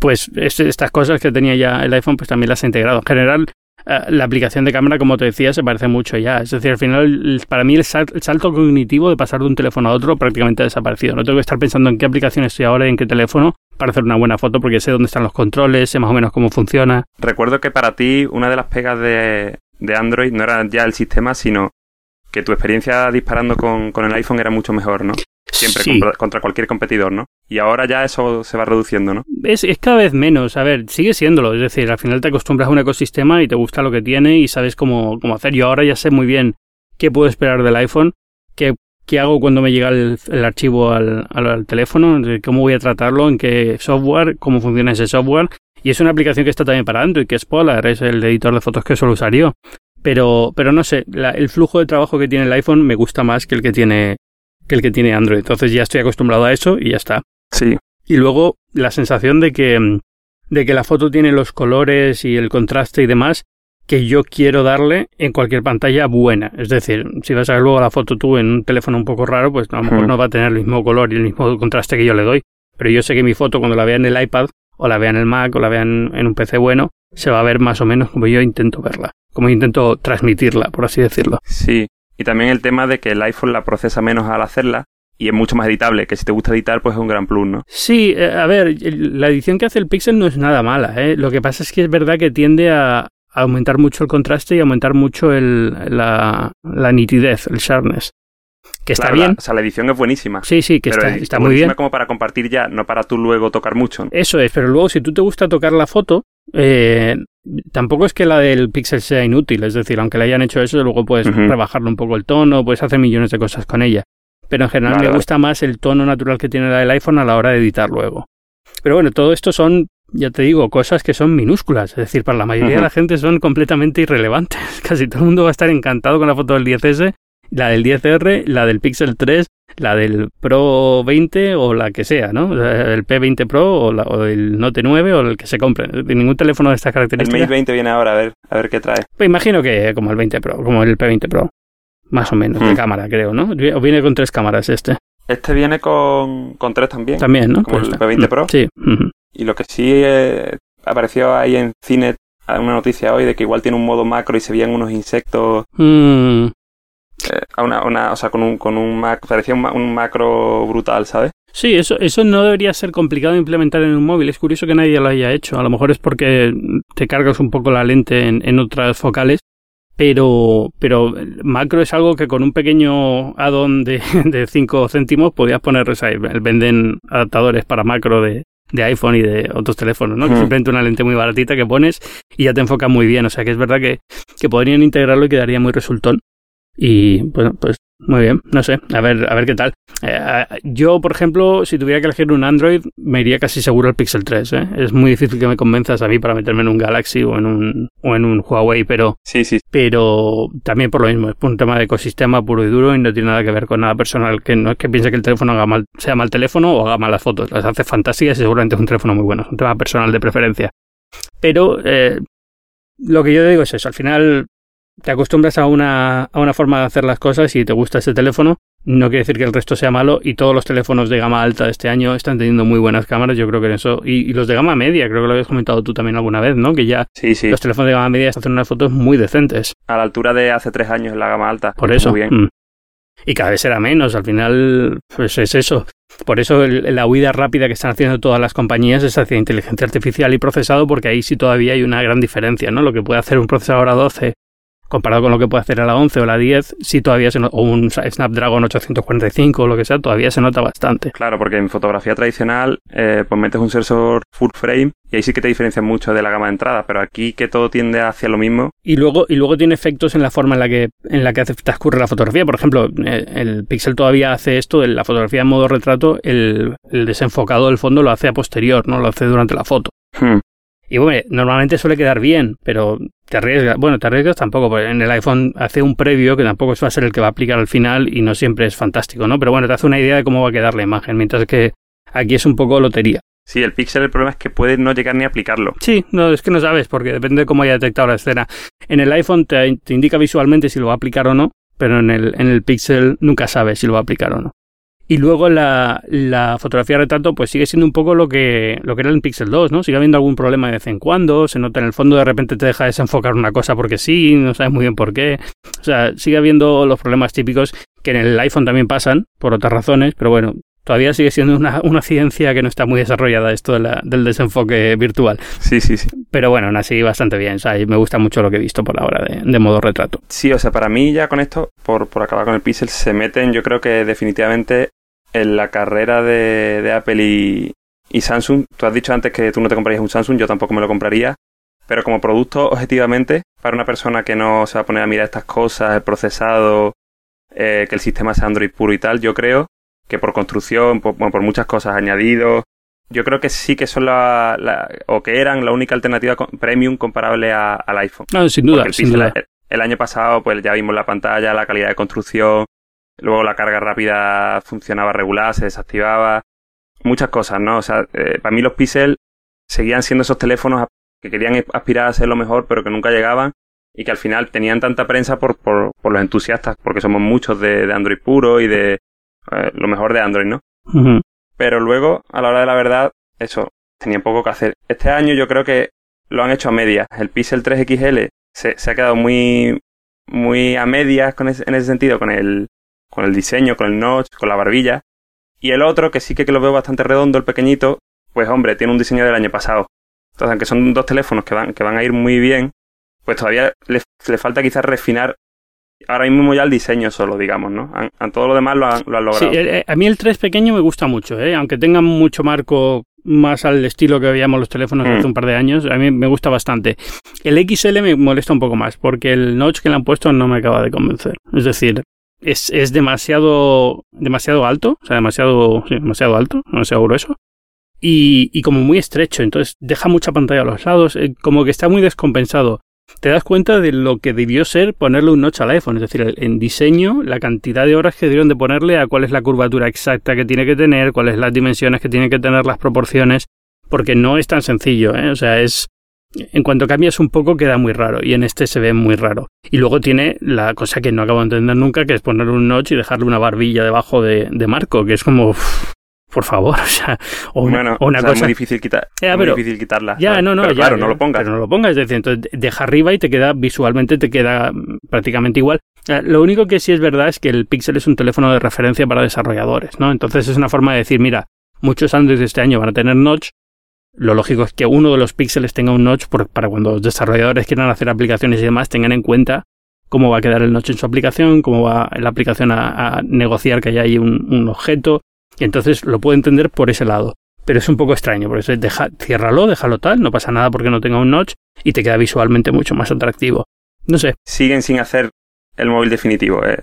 B: Pues estas cosas que tenía ya el iPhone, pues también las ha integrado. En general, eh, la aplicación de cámara, como te decía, se parece mucho ya. Es decir, al final, para mí el, salto cognitivo de pasar de un teléfono a otro prácticamente ha desaparecido. No tengo que estar pensando en qué aplicación estoy ahora y en qué teléfono para hacer una buena foto porque sé dónde están los controles, sé más o menos cómo funciona.
C: Recuerdo que para ti una de las pegas de, de Android no era ya el sistema, sino que tu experiencia disparando con, con el iPhone era mucho mejor, ¿no? Siempre contra, cualquier competidor, ¿no? Y ahora ya eso se va reduciendo, ¿no?
B: Es, es cada vez menos, a ver, sigue siéndolo, es decir, al final te acostumbras a un ecosistema y te gusta lo que tiene y sabes cómo, cómo hacer. Yo ahora ya sé muy bien qué puedo esperar del iPhone, qué, qué hago cuando me llega el, archivo al, al, teléfono, cómo voy a tratarlo, en qué software, cómo funciona ese software. Y es una aplicación que está también para Android, que es Polar, es el editor de fotos que suelo usar yo. Pero, pero no sé, el flujo de trabajo que tiene el iPhone me gusta más que el que tiene que el que tiene Android. Entonces ya estoy acostumbrado a eso y ya está.
C: Sí.
B: Y luego la sensación de que, de que la foto tiene los colores y el contraste y demás que yo quiero darle en cualquier pantalla buena. Es decir, si vas a ver luego la foto tú en un teléfono un poco raro, pues a lo mejor no va a tener el mismo color y el mismo contraste que yo le doy. Pero yo sé que mi foto cuando la vea en el iPad o la vea en el Mac o la vea en, en un PC bueno, se va a ver más o menos como yo intento verla, como intento transmitirla, por así decirlo.
C: Sí, y también el tema de que el iPhone la procesa menos al hacerla y es mucho más editable, que si te gusta editar, pues es un gran plus, ¿no?
B: Sí, eh, a ver, la edición que hace el Pixel no es nada mala, ¿eh? Lo que pasa es que es verdad que tiende a, aumentar mucho el contraste y aumentar mucho el, la, la nitidez, el sharpness. Que está bien.
C: o sea, la edición es buenísima.
B: Sí, sí, que está, está muy bien.
C: como para compartir ya, no para tú luego tocar mucho.
B: Eso es, pero luego si tú te gusta tocar la foto, eh, tampoco es que la del Pixel sea inútil, es decir, aunque le hayan hecho eso, luego puedes rebajarle un poco el tono, puedes hacer millones de cosas con ella. Pero en general me gusta más el tono natural que tiene la del iPhone a la hora de editar luego. Pero bueno, todo esto son, ya te digo, cosas que son minúsculas, es decir, para la mayoría de la gente son completamente irrelevantes. Casi todo el mundo va a estar encantado con la foto del 10S la del 10R, la del Pixel 3, la del Pro 20 o la que sea, ¿no? El P20 Pro o, el Note 9 o el que se compre. Ningún teléfono de estas características.
C: El Mate 20 viene ahora, a ver, a ver qué trae.
B: Pues imagino que como el 20 Pro, como el P20 Pro. Más o menos, de hmm. cámara, creo, ¿no? O viene con tres cámaras este.
C: Este viene con, con tres también.
B: También, ¿no?
C: Como el P20 hmm. Pro.
B: Sí.
C: Y lo que sí eh, apareció ahí en Cine una noticia hoy de que igual tiene un modo macro y se veían unos insectos.
B: Mm.
C: Eh, una, una, o sea, con un, con un parecía un, macro brutal, ¿sabes?
B: Sí, eso, eso no debería ser complicado de implementar en un móvil. Es curioso que nadie lo haya hecho. A lo mejor es porque te cargas un poco la lente en, en otras focales. Pero, pero macro es algo que con un pequeño add-on de, de 5 céntimos podías poner, o sea, venden adaptadores para macro de, de iPhone y de otros teléfonos, ¿no? Que simplemente una lente muy baratita que pones y ya te enfoca muy bien. O sea que es verdad que, que podrían integrarlo y quedaría muy resultón. Y pues, pues muy bien, no sé, a ver, a ver qué tal. Eh, yo, por ejemplo, si tuviera que elegir un Android, me iría casi seguro al Pixel 3. ¿eh? Es muy difícil que me convenzas a mí para meterme en un Galaxy o en un, o en un Huawei, pero,
C: sí, sí.
B: pero también por lo mismo, es un tema de ecosistema puro y duro y no tiene nada que ver con nada personal. Que no es que piense que el teléfono haga mal, sea mal teléfono o haga malas fotos, las hace fantásticas y seguramente es un teléfono muy bueno, es un tema personal de preferencia. Pero eh, lo que yo digo es eso, al final te acostumbras a una, a una forma de hacer las cosas y te gusta ese teléfono, no quiere decir que el resto sea malo y todos los teléfonos de gama alta de este año están teniendo muy buenas cámaras, yo creo que en eso, y, los de gama media, creo que lo habías comentado tú también alguna vez, ¿no? Que ya
C: sí, sí.
B: los teléfonos de gama media hacen unas fotos muy decentes.
C: A la altura de hace tres años en la gama alta.
B: Por eso.
C: bien. Mm.
B: y cada vez será menos. Al final, pues es eso. Por eso la huida rápida que están haciendo todas las compañías es hacia inteligencia artificial y procesado, porque ahí sí todavía hay una gran diferencia, ¿no? Lo que puede hacer un procesador a 12 comparado con lo que puede hacer a la 11 o la 10, sí todavía se nota, o un Snapdragon 845 o lo que sea, todavía se nota bastante.
C: Claro, porque en fotografía tradicional, eh, pues metes un sensor full frame y ahí sí que te diferencia mucho de la gama de entrada, pero aquí que todo tiende hacia lo mismo.
B: Y luego, y luego tiene efectos en la forma en la que, en la que transcurre la fotografía. Por ejemplo, eh, el Pixel todavía hace esto, la fotografía en modo retrato, el, desenfocado del fondo lo hace a posterior, no lo hace durante la foto. Hmm. Y bueno, normalmente suele quedar bien, pero te arriesgas. Bueno, te arriesgas tampoco, porque en el iPhone hace un previo que tampoco va a ser el que va a aplicar al final y no siempre es fantástico, ¿no? Pero bueno, te hace una idea de cómo va a quedar la imagen, mientras que aquí es un poco lotería.
C: Sí, el Pixel el problema es que puede no llegar ni a aplicarlo.
B: Sí, no, es que no sabes, porque depende de cómo haya detectado la escena. En el iPhone te, te indica visualmente si lo va a aplicar o no, pero en el, en el Pixel nunca sabes si lo va a aplicar o no. Y luego la, la fotografía retrato pues sigue siendo un poco lo que, lo que era el Pixel 2, ¿no? Sigue habiendo algún problema de vez en cuando, se nota en el fondo de repente te deja desenfocar una cosa porque sí, no sabes muy bien por qué. O sea, sigue habiendo los problemas típicos que en el iPhone también pasan, por otras razones, pero bueno, todavía sigue siendo una, una ciencia que no está muy desarrollada esto de la, del desenfoque virtual.
C: Sí, sí, sí.
B: Pero bueno, aún así bastante bien. O sea, me gusta mucho lo que he visto por ahora de, de, modo retrato.
C: Sí, o sea, para mí ya con esto, por, por acabar con el Pixel, se meten yo creo que definitivamente en la carrera de, de Apple y, y, Samsung, tú has dicho antes que tú no te comprarías un Samsung, yo tampoco me lo compraría, pero como producto, objetivamente, para una persona que no se va a poner a mirar estas cosas, el procesado, eh, que el sistema sea Android puro y tal, yo creo que por construcción, por, por muchas cosas añadidos, yo creo que sí que son la, la, o que eran la única alternativa premium comparable a, al iPhone.
B: No, sin duda, sin duda.
C: El, el, año pasado, pues ya vimos la pantalla, la calidad de construcción, Luego la carga rápida funcionaba regular, se desactivaba. Muchas cosas, ¿no? O sea, eh, para mí los Pixel seguían siendo esos teléfonos que querían aspirar a ser lo mejor, pero que nunca llegaban y que al final tenían tanta prensa por, por, por los entusiastas, porque somos muchos de, de Android puro y de eh, lo mejor de Android, ¿no? Pero luego, a la hora de la verdad, eso, tenía poco que hacer. Este año yo creo que lo han hecho a medias. El Pixel 3 XL se, se ha quedado muy, muy a medias con en ese sentido, con el, con el diseño, con el notch, con la barbilla. Y el otro, que sí que lo veo bastante redondo, el pequeñito, pues hombre, tiene un diseño del año pasado. Entonces, aunque son dos teléfonos que van, que van a ir muy bien, pues todavía le, le falta quizás refinar ahora mismo ya el diseño solo, digamos, ¿no? A, todo lo demás lo han, lo han logrado.
B: Sí, a mí el 3 pequeño me gusta mucho, ¿eh? Aunque tenga mucho marco más al estilo que veíamos los teléfonos hace mm. un par de años, a mí me gusta bastante. El XL me molesta un poco más, porque el notch que le han puesto no me acaba de convencer. Es decir, es, es demasiado, demasiado alto, o sea, demasiado, sí, demasiado alto, demasiado grueso. Y, y como muy estrecho, entonces deja mucha pantalla a los lados, eh, como que está muy descompensado. Te das cuenta de lo que debió ser ponerle un notch al iPhone, es decir, en diseño, la cantidad de horas que debieron de ponerle a cuál es la curvatura exacta que tiene que tener, cuáles las dimensiones que tiene que tener, las proporciones, porque no es tan sencillo, ¿eh? o sea, es, en cuanto cambias un poco queda muy raro y en este se ve muy raro. Y luego tiene la cosa que no acabo de entender nunca, que es poner un notch y dejarle una barbilla debajo de, de marco, que es como... por favor, o sea, o una, o una cosa...
C: es muy difícil, quitar, ya, muy difícil quitarla.
B: Ya, no, no,
C: pero
B: ya,
C: claro, no lo pongas.
B: Pero no lo pongas, es decir, entonces deja arriba y te queda, visualmente te queda prácticamente igual. Lo único que sí es verdad es que el Pixel es un teléfono de referencia para desarrolladores, ¿no? Entonces es una forma de decir, mira, muchos Android de este año van a tener notch, lo lógico es que uno de los píxeles tenga un notch para cuando los desarrolladores quieran hacer aplicaciones y demás tengan en cuenta cómo va a quedar el notch en su aplicación, cómo va la aplicación a, negociar que haya ahí un, objeto, y entonces lo puedo entender por ese lado. Pero es un poco extraño, por eso deja, ciérralo, déjalo tal, no pasa nada porque no tenga un notch y te queda visualmente mucho más atractivo. No sé.
C: Siguen sin hacer el móvil definitivo. Eh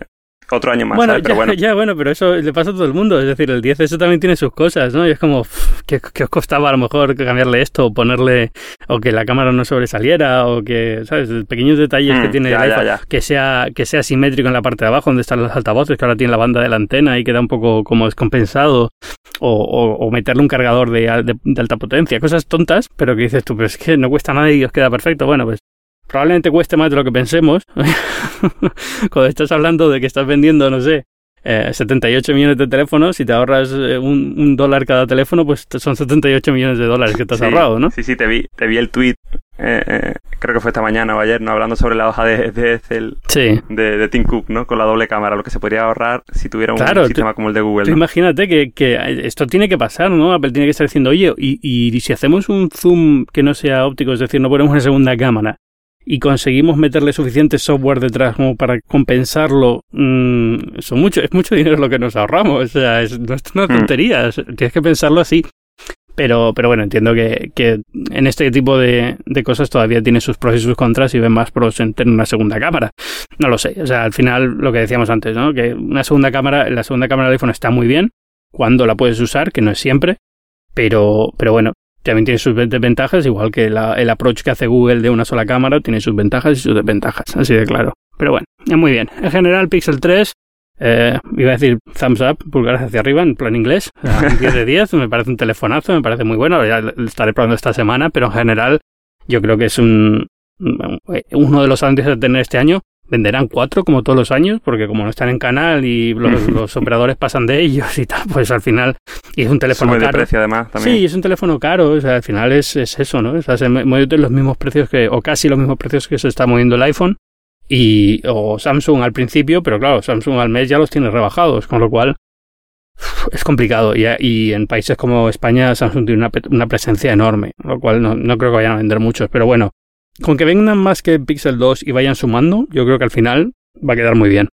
C: otro año más.
B: Bueno,
C: ¿sabes?
B: Ya,
C: pero bueno.
B: ya, bueno, pero eso le pasa a todo el mundo. Es decir, el 10S también tiene sus cosas, ¿no? Y es como, ¿qué, ¿qué, os costaba a lo mejor cambiarle esto o ponerle, o que la cámara no sobresaliera, o que, ¿sabes? Pequeños detalles mm, que tiene
C: ya,
B: el iPhone,
C: ya, ya.
B: que sea que sea simétrico en la parte de abajo donde están los altavoces, que ahora tiene la banda de la antena y queda un poco como descompensado, o, o, o meterle un cargador de, de, de, alta potencia, cosas tontas, pero que dices tú, pero es que no cuesta nada y os queda perfecto. Bueno, pues probablemente cueste más de lo que pensemos. Cuando estás hablando de que estás vendiendo, no sé, eh, 78 millones de teléfonos, si te ahorras eh, un, un, dólar cada teléfono, pues son 78 millones de dólares que te has
C: sí,
B: ahorrado, ¿no?
C: Sí, sí, te vi, te vi el tweet eh, eh, creo que fue esta mañana o ayer, ¿no? Hablando sobre la hoja de, de Excel
B: Sí.
C: de, de Tim Cook, ¿no? Con la doble cámara, lo que se podría ahorrar si tuviera un
B: Claro, tú-
C: sistema como el de Google.
B: Imagínate que, que esto tiene que pasar, ¿no? Apple tiene que estar diciendo, oye, y, y si hacemos un zoom que no sea óptico, es decir, no ponemos una segunda cámara y conseguimos meterle suficiente software detrás como para compensarlo, mm, son mucho, es mucho dinero lo que nos ahorramos. O sea, es, no es una
C: Mm.
B: tontería, es- tienes que pensarlo así. Pero, pero bueno, entiendo que, que en este tipo de, de cosas todavía tiene sus pros y sus contras y ven más pros en tener una segunda cámara. No lo sé. O sea, al final lo que decíamos antes, ¿no? Que una segunda cámara, la segunda cámara del iPhone está muy bien cuando la puedes usar, que no es siempre, pero, pero bueno, también tiene sus desventajas, igual que la- el approach que hace Google de una sola cámara tiene sus ventajas y sus desventajas, así de claro. Pero bueno, es muy bien. En general, Pixel 3, eh, iba a decir thumbs up, pulgares hacia arriba, en plan inglés, o sea, un 10 de 10, me parece un telefonazo, me parece muy bueno, ya estaré probando esta semana, pero en general yo creo que es un uno de los avances a tener este año. Venderán cuatro como todos los años, porque como no están en canal y los, los operadores pasan de ellos y tal, pues al final y es un teléfono
C: Sube de
B: caro.
C: precio además también.
B: Sí, es un teléfono caro, o sea, al final es, es eso, ¿no? O sea, se mueve de los mismos precios que, o casi los mismos precios que se está moviendo el iPhone y, o Samsung al principio, pero claro, Samsung al mes ya los tiene rebajados, con lo cual es complicado. Y, y en países como España, Samsung tiene una, una presencia enorme, lo cual no, no creo que vayan a vender muchos, pero bueno, con que vengan más que Pixel 2 y vayan sumando, yo creo que al final va a quedar muy bien.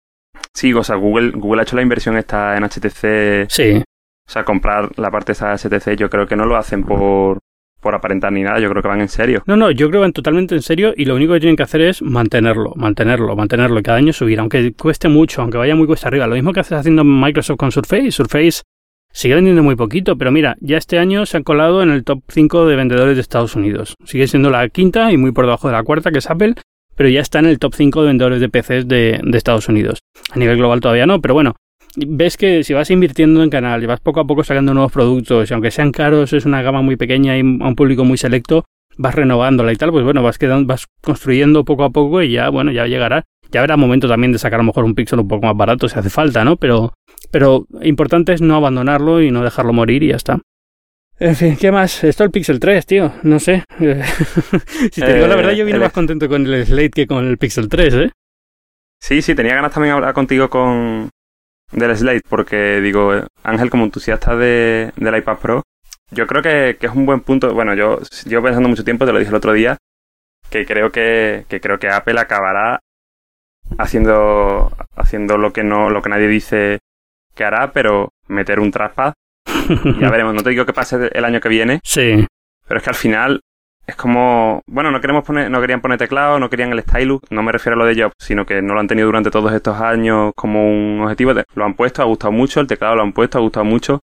C: Sí, o sea, Google, Google ha hecho la inversión esta en HTC,
B: Sí,
C: o sea, comprar la parte esa de HTC, yo creo que no lo hacen por, por aparentar ni nada, yo creo que van en serio.
B: No, no, yo creo que van totalmente en serio y lo único que tienen que hacer es mantenerlo, mantenerlo, mantenerlo y cada año subir, aunque cueste mucho, aunque vaya muy cuesta arriba. Lo mismo que hace haciendo Microsoft con Surface. Surface sigue vendiendo muy poquito, pero mira, ya este año se han colado en el top 5 de vendedores de Estados Unidos. Sigue siendo la quinta y muy por debajo de la cuarta, que es Apple, pero ya está en el top 5 de vendedores de PCs de, de Estados Unidos. A nivel global todavía no, pero bueno, ves que si vas invirtiendo en canal y vas poco a poco sacando nuevos productos, y aunque sean caros, es una gama muy pequeña y a un público muy selecto, vas renovándola y tal, pues bueno, vas quedando, vas construyendo poco a poco y ya, bueno, ya llegará. Ya habrá momento también de sacar a lo mejor un Pixel un poco más barato si hace falta, ¿no? Pero, pero importante es no abandonarlo y no dejarlo morir y ya está. En fin, ¿qué más? Esto el Pixel 3, tío. No sé. si te digo la
C: Eh,
B: verdad, yo vine
C: el-
B: más contento con el Slate que con el Pixel 3, ¿eh?
C: Sí, sí, tenía ganas también de hablar contigo con del Slate, porque digo, eh, Ángel, como entusiasta de, del iPad Pro, yo creo que, que es un buen punto. Bueno, yo llevo pensando mucho tiempo, te lo dije el otro día, que creo que, que creo que Apple acabará haciendo haciendo lo que no lo que nadie dice que hará, pero meter un trackpad. Ya veremos, no te digo que pase el año que viene,
B: sí.
C: pero es que al final es como, bueno, no queremos poner, no querían poner teclado, no querían el stylus, no me refiero a lo de Jobs, sino que no lo han tenido durante todos estos años como un objetivo, lo han puesto, ha gustado mucho, el teclado lo han puesto, ha gustado mucho,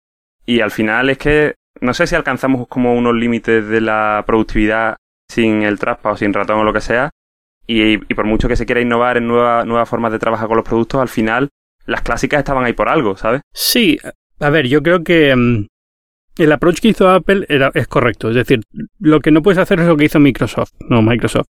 C: y al final es que no sé si alcanzamos como unos límites de la productividad sin el trackpad o sin ratón o lo que sea, y, y por mucho que se quiera innovar en nueva- nuevas formas de trabajar con los productos, al final las clásicas estaban ahí por algo, ¿sabes?
B: Sí, a ver, yo creo que mm, el approach que hizo Apple era, es correcto. Es decir, lo que no puedes hacer es lo que hizo Microsoft, no Microsoft,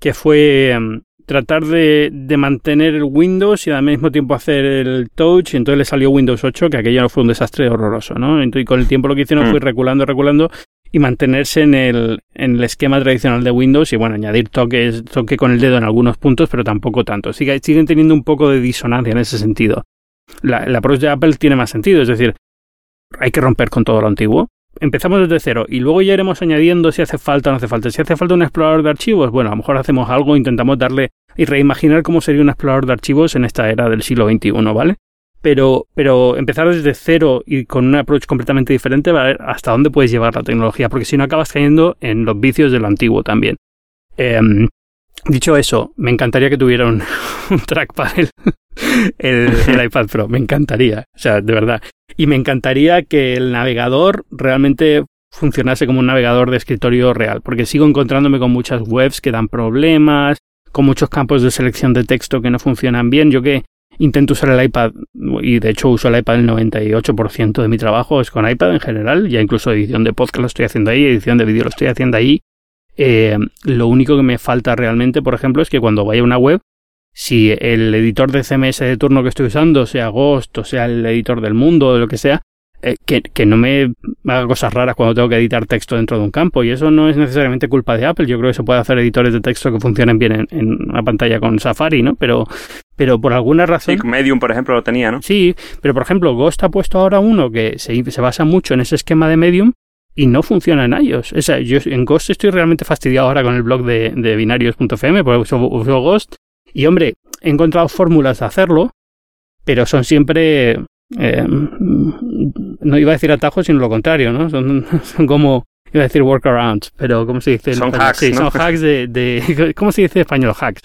B: que fue mm, tratar de, de mantener el Windows y al mismo tiempo hacer el Touch, y entonces le salió Windows 8, que aquello no fue un desastre horroroso, ¿no? Entonces, con el tiempo lo que hicieron
C: Mm.
B: fue reculando, reculando y mantenerse en el, en el esquema tradicional de Windows y bueno, añadir toques, toque con el dedo en algunos puntos, pero tampoco tanto. Sigue- siguen teniendo un poco de disonancia en ese sentido. La, el approach de Apple tiene más sentido, es decir, hay que romper con todo lo antiguo. Empezamos desde cero y luego ya iremos añadiendo si hace falta o no hace falta. Si hace falta un explorador de archivos, bueno, a lo mejor hacemos algo, intentamos darle y reimaginar cómo sería un explorador de archivos en esta era del siglo XXI, ¿vale? Pero, pero empezar desde cero y con un approach completamente diferente va a ver hasta dónde puedes llevar la tecnología, porque si no acabas cayendo en los vicios de lo antiguo también. Em, dicho eso, me encantaría que tuviera un, un trackpad el, el, el iPad Pro, me encantaría, o sea, de verdad. Y me encantaría que el navegador realmente funcionase como un navegador de escritorio real, porque sigo encontrándome con muchas webs que dan problemas, con muchos campos de selección de texto que no funcionan bien. Yo que intento usar el iPad, y de hecho uso el iPad el 98% de mi trabajo es con iPad en general, ya incluso edición de podcast lo estoy haciendo ahí, edición de vídeo lo estoy haciendo ahí. Eh, lo único que me falta realmente, por ejemplo, es que cuando vaya a una web, si el editor de CMS de turno que estoy usando, sea Ghost o sea el editor del mundo o lo que sea, eh, que, que, no me haga cosas raras cuando tengo que editar texto dentro de un campo. Y eso no es necesariamente culpa de Apple. Yo creo que se puede hacer editores de texto que funcionen bien en, en una pantalla con Safari, ¿no? Pero, pero por alguna razón.
C: Sí, Medium, por ejemplo, lo tenía, ¿no?
B: Sí, pero por ejemplo, Ghost ha puesto ahora uno que se, se basa mucho en ese esquema de Medium y no funciona en iOS. O sea, yo en Ghost estoy realmente fastidiado ahora con el blog de, de binarios.fm, porque uso, uso Ghost. Y hombre, he encontrado fórmulas de hacerlo, pero son siempre eh, no iba a decir atajos, sino lo contrario, ¿no? Son, son como, iba a decir workarounds, pero ¿cómo se dice?
C: Son hacks,
B: sí,
C: ¿no?
B: son hacks de, de, ¿cómo se dice en español? Hacks.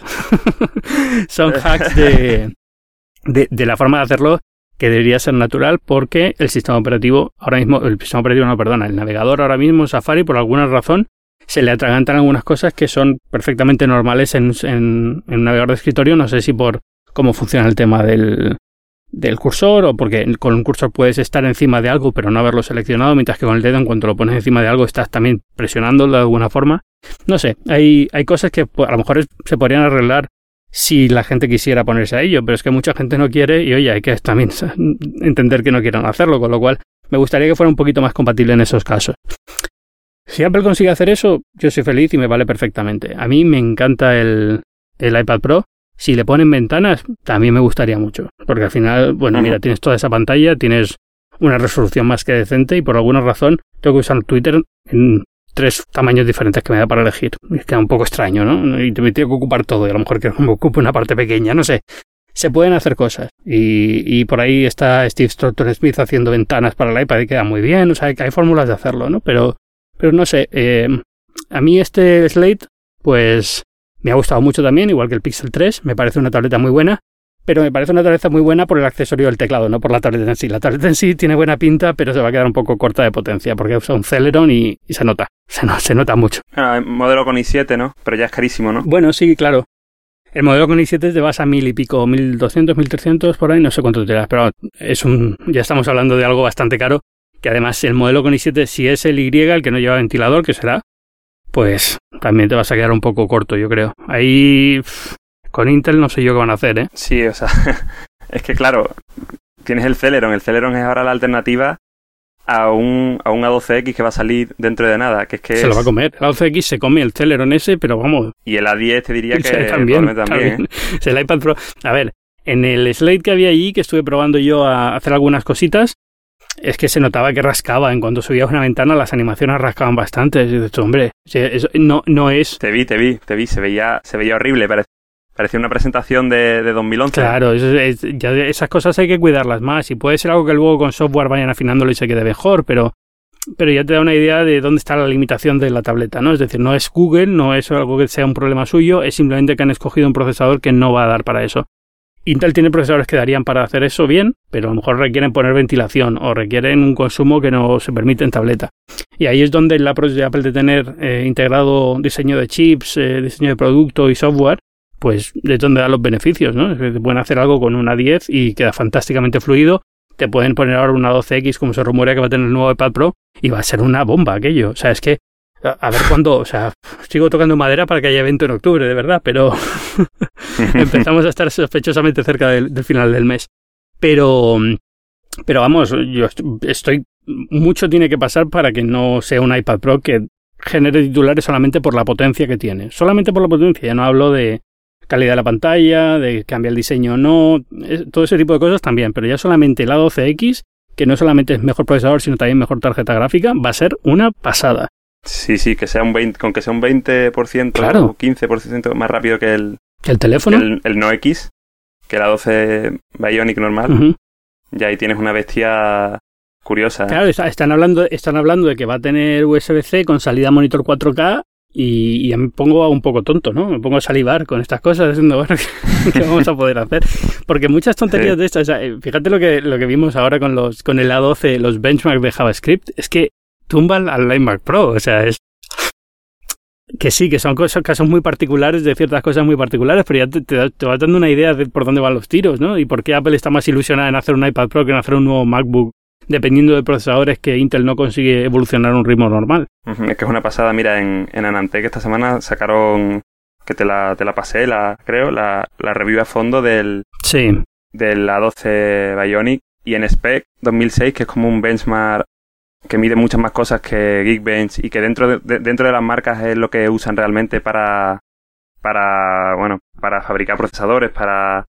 B: son hacks de, de, de, la forma de hacerlo que debería ser natural porque el sistema operativo, ahora mismo, el sistema operativo no, perdona, el navegador ahora mismo, Safari, por alguna razón, se le atragantan algunas cosas que son perfectamente normales en, en, en un navegador de escritorio, no sé si por cómo funciona el tema del, del cursor o porque con un cursor puedes estar encima de algo pero no haberlo seleccionado, mientras que con el dedo en cuanto lo pones encima de algo estás también presionándolo de alguna forma. No sé, hay, hay cosas que a lo mejor se podrían arreglar si la gente quisiera ponerse a ello, pero es que mucha gente no quiere y oye, hay que también entender que no quieran hacerlo, con lo cual me gustaría que fuera un poquito más compatible en esos casos. Si Apple consigue hacer eso, yo soy feliz y me vale perfectamente. A mí me encanta el, el iPad Pro, si le ponen ventanas, también me gustaría mucho. Porque al final, bueno, mira, tienes toda esa pantalla, tienes una resolución más que decente y por alguna razón tengo que usar Twitter en tres tamaños diferentes que me da para elegir. Queda un poco extraño, ¿no? Y me tengo que ocupar todo y a lo mejor quiero que me ocupe una parte pequeña, no sé. Se pueden hacer cosas. Y, y por ahí está Steve Stoughton Smith haciendo ventanas para el iPad y queda muy bien. O sea, hay, hay fórmulas de hacerlo, ¿no? Pero, pero no sé. Eh, a mí este Slate, pues me ha gustado mucho también, igual que el Pixel 3. Me parece una tableta muy buena, pero me parece una tableta muy buena por el accesorio del teclado, no por la tableta en sí. La tableta en sí tiene buena pinta, pero se va a quedar un poco corta de potencia porque usa un Celeron y, y se nota. Se, no, se nota mucho.
C: Ah, modelo con i7, ¿no? Pero ya es carísimo, ¿no?
B: Bueno, sí, claro. El modelo con i7 te vas a mil y pico, 1200, 1300 por ahí, no sé cuánto te das, pero es un. Ya estamos hablando de algo bastante caro. Que además el modelo con i7, si es el Y, el que no lleva ventilador, que será, pues también te vas a quedar un poco corto, yo creo. Ahí con Intel no sé yo qué van a hacer, ¿eh?
C: Sí, o sea, es que claro, tienes el Celeron, el Celeron es ahora la alternativa a un, a un A12X que va a salir dentro de nada, que es que
B: se
C: es...
B: lo va a comer. El A12X se come el Celeron ese, pero vamos.
C: Y el A10 te diría que
B: también,
C: también, también.
B: ¿eh? el iPad Pro. A ver, en el Slate que había allí, que estuve probando yo a hacer algunas cositas, es que se notaba que rascaba. En cuanto subías una ventana, las animaciones rascaban bastante. Y dices, hombre, no, no es.
C: Te vi, te vi, te vi. Se veía, se veía horrible. Pare... Parecía una presentación de, de 2011.
B: Claro, es, ya esas cosas hay que cuidarlas más. Y puede ser algo que luego con software vayan afinándolo y se quede mejor, pero. Pero ya te da una idea de dónde está la limitación de la tableta, ¿no? Es decir, no es Google, no es algo que sea un problema suyo, es simplemente que han escogido un procesador que no va a dar para eso. Intel tiene procesadores que darían para hacer eso bien, pero a lo mejor requieren poner ventilación o requieren un consumo que no se permite en tableta. Y ahí es donde el approach de Apple de tener eh, integrado diseño de chips, eh, diseño de producto y software, pues es donde da los beneficios, ¿no? Te pueden hacer algo con una 10 y queda fantásticamente fluido. Te pueden poner ahora una 12X, como se rumorea que va a tener el nuevo iPad Pro, y va a ser una bomba aquello. O sea, es que a ver cuándo, o sea, sigo tocando madera para que haya evento en octubre, de verdad, pero empezamos a estar sospechosamente cerca del, final del mes. Pero, pero vamos, yo estoy, mucho tiene que pasar para que no sea un iPad Pro que genere titulares solamente por la potencia que tiene. Solamente por la potencia, ya no hablo de calidad de la pantalla, de cambiar el diseño o no, todo ese tipo de cosas también, pero ya solamente la 12X, que no solamente es mejor procesador, sino también mejor tarjeta gráfica, va a ser una pasada.
C: Sí, sí, que sea un 20, con que sea un 20%
B: claro.
C: o 15% más rápido que el,
B: ¿Que el teléfono.
C: Que el, el, No X, que la 12 Bionic normal. Uh -huh. Y ahí tienes una bestia curiosa.
B: Claro, están hablando, están hablando de que va a tener USB-C con salida monitor 4K y, y, me pongo un poco tonto, ¿no? Me pongo a salivar con estas cosas, diciendo, bueno, ¿qué, vamos a poder hacer? Porque muchas tonterías sí. de estas, o sea, fíjate lo que, lo que vimos ahora con, los, con el A12, los benchmarks de JavaScript, es que tumban al iMac Pro, o sea, es que sí, que son cosas, casos muy particulares de ciertas cosas muy particulares, pero ya te, te, te va dando una idea de por dónde van los tiros, ¿no? Y por qué Apple está más ilusionada en hacer un iPad Pro que en hacer un nuevo MacBook, dependiendo de procesadores que Intel no consigue evolucionar a un ritmo normal.
C: Es que es una pasada, mira, en, en Anantec esta semana sacaron, que te la, te la pasé, la creo, la, la review a fondo del,
B: sí.
C: del A12 Bionic, y en Spec 2006, que es como un benchmark que mide muchas más cosas que Geekbench y que dentro de, dentro de las marcas es lo que usan realmente para, para, bueno, para fabricar procesadores, para,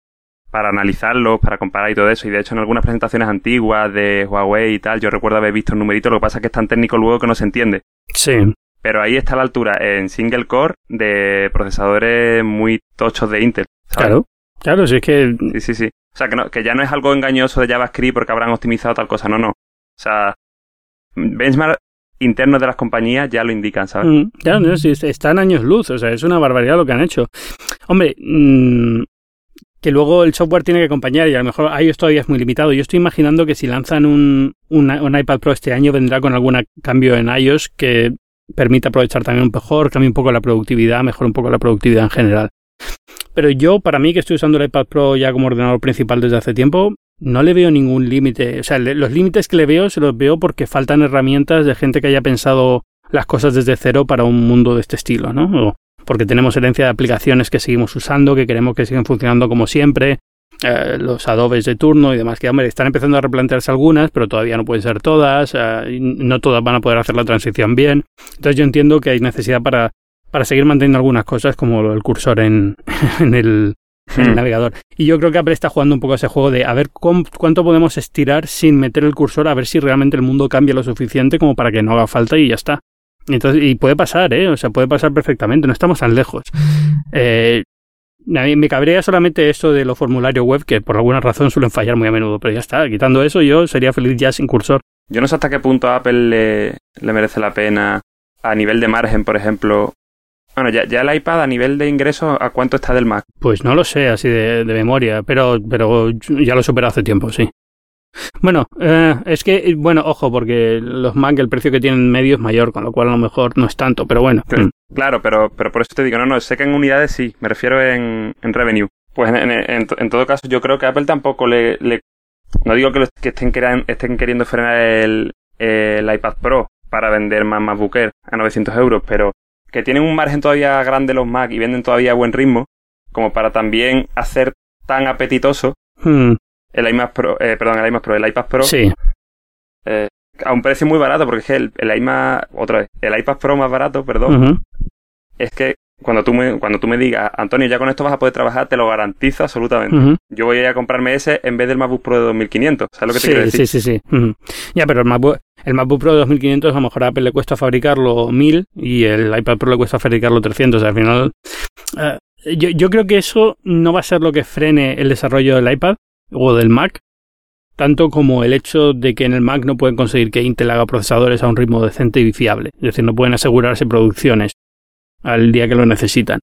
C: para analizarlos, para comparar y todo eso. Y de hecho en algunas presentaciones antiguas de Huawei y tal, yo recuerdo haber visto el numerito, lo que pasa es que es tan técnico luego que no se entiende.
B: Sí.
C: Pero ahí está la altura en single core de procesadores muy tochos de Intel.
B: Claro, claro, si es que...
C: Sí, sí, sí. O sea, que, no, que ya no es algo engañoso de JavaScript porque habrán optimizado tal cosa, no, no. O sea, benchmark internos de las compañías ya lo indican, ¿sabes?
B: Mm, ya, no, sí, están años luz, o sea, es una barbaridad lo que han hecho. Hombre, mmm, que luego el software tiene que acompañar y a lo mejor iOS todavía es muy limitado. Yo estoy imaginando que si lanzan un, un, un iPad Pro este año vendrá con algún cambio en iOS que permita aprovechar también un mejor, cambie un poco la productividad, mejore un poco la productividad en general. Pero yo, para mí, que estoy usando el iPad Pro ya como ordenador principal desde hace tiempo, no le veo ningún límite. O sea, los límites que le veo se los veo porque faltan herramientas de gente que haya pensado las cosas desde cero para un mundo de este estilo, ¿no? O porque tenemos herencia de aplicaciones que seguimos usando, que queremos que sigan funcionando como siempre, eh, los adobes de turno y demás, que hombre, están empezando a replantearse algunas, pero todavía no pueden ser todas, eh, no todas van a poder hacer la transición bien. Entonces yo entiendo que hay necesidad para, para seguir manteniendo algunas cosas como el cursor en, en el, en el
C: Hmm.
B: navegador. Y yo creo que Apple está jugando un poco ese juego de a ver cómo- cuánto podemos estirar sin meter el cursor, a ver si realmente el mundo cambia lo suficiente como para que no haga falta y ya está. Entonces, y puede pasar, ¿eh? O sea, puede pasar perfectamente, no estamos tan lejos. Eh, a mí me cabrea solamente esto de los formularios web, que por alguna razón suelen fallar muy a menudo, pero ya está, quitando eso yo sería feliz ya sin cursor.
C: Yo no sé hasta qué punto a Apple le, le merece la pena a nivel de margen, por ejemplo. Bueno, ya, ya el iPad a nivel de ingresos, ¿a cuánto está del Mac?
B: Pues no lo sé así de, de memoria, pero, pero ya lo superó hace tiempo, sí. Bueno, eh, es que, bueno, ojo, porque los Mac el precio que tienen medio es mayor, con lo cual a lo mejor no es tanto, pero bueno.
C: Claro. Claro, pero, pero por eso te digo, no, no, sé que en unidades sí, me refiero en, en revenue. Pues en, en, en, todo caso, yo creo que Apple tampoco le. le- no digo que, lo- que estén, queran- estén queriendo frenar el, el iPad Pro para vender más MacBook Air a 900 euros, pero que tienen un margen todavía grande los Mac y venden todavía a buen ritmo, como para también hacer tan apetitoso
B: mm,
C: el iMac Pro, eh, perdón, el iMac Pro, el iPad Pro.
B: Sí,
C: eh, a un precio muy barato, porque es que el, el iMac, otra vez, el iPad Pro más barato, perdón, es que cuando tú me, cuando tú me digas, Antonio, ya con esto vas a poder trabajar, te lo garantizo absolutamente. Yo voy a ir a comprarme ese en vez del MacBook Pro de 2500. ¿Sabes lo que te quiero
B: Sí,
C: decir?
B: sí, sí, sí. ujú. Ya, pero el MacBook, el MacBook Pro de 2500 a lo mejor a Apple le cuesta fabricarlo 1000 y el iPad Pro le cuesta fabricarlo 300. O sea, al final, eh, yo, yo creo que eso no va a ser lo que frene el desarrollo del iPad o del Mac, tanto como el hecho de que en el Mac no pueden conseguir que Intel haga procesadores a un ritmo decente y fiable. Es decir, no pueden asegurarse producciones al día que lo necesitan.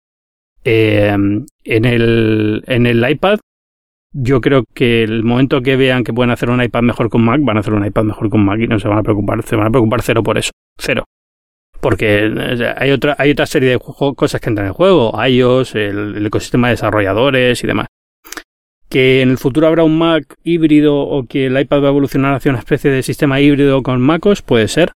B: Eh, en, el, en el iPad yo creo que el momento que vean que pueden hacer un iPad mejor con Mac, van a hacer un iPad mejor con Mac y no se van a preocupar, se van a preocupar cero por eso, cero. Porque hay otra, hay otra serie de cosas que entran en juego, iOS, el ecosistema de desarrolladores y demás. Que en el futuro habrá un Mac híbrido o que el iPad va a evolucionar hacia una especie de sistema híbrido con MacOS, puede ser.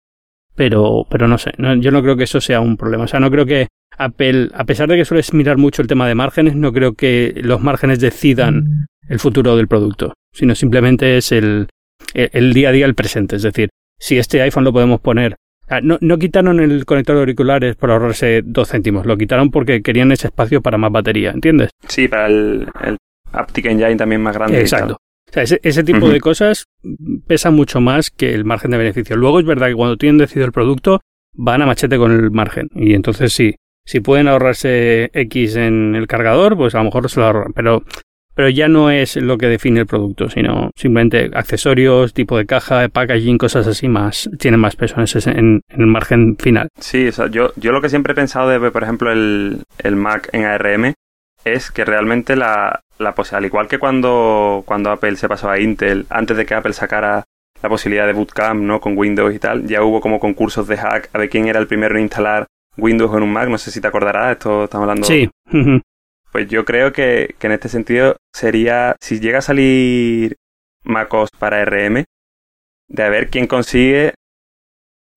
B: Pero, pero no sé, no- yo no creo que eso sea un problema. O sea, no creo que Apple, a pesar de que sueles mirar mucho el tema de márgenes, no creo que los márgenes decidan el futuro del producto, sino simplemente es el, el, el día a día, el presente. Es decir, si este iPhone lo podemos poner. ah, No, no quitaron el conector de auriculares por ahorrarse dos céntimos, lo quitaron porque querían ese espacio para más batería, ¿entiendes?
C: Sí, para el, el Aptic Engine también más grande.
B: Exacto. O sea, ese, ese tipo de cosas pesan mucho más que el margen de beneficio. Luego es verdad que cuando tienen decidido el producto, van a machete con el margen. Y entonces sí, si pueden ahorrarse X en el cargador, pues a lo mejor se lo ahorran. Pero, pero ya no es lo que define el producto, sino simplemente accesorios, tipo de caja, packaging, cosas así más, tienen más peso en, ese, en, en el margen final.
C: Sí, o sea, yo, yo lo que siempre he pensado de, por ejemplo, el, el Mac en ARM es que realmente la, la posibilidad, al igual que cuando, cuando Apple se pasó a Intel, antes de que Apple sacara la posibilidad de bootcamp, ¿no? Con Windows y tal, ya hubo como concursos de hack a ver quién era el primero en instalar Windows en un Mac, no sé si te acordarás, esto estamos hablando...
B: Sí.
C: Pues yo creo que, que en este sentido sería, si llega a salir MacOS para RM, de a ver quién consigue,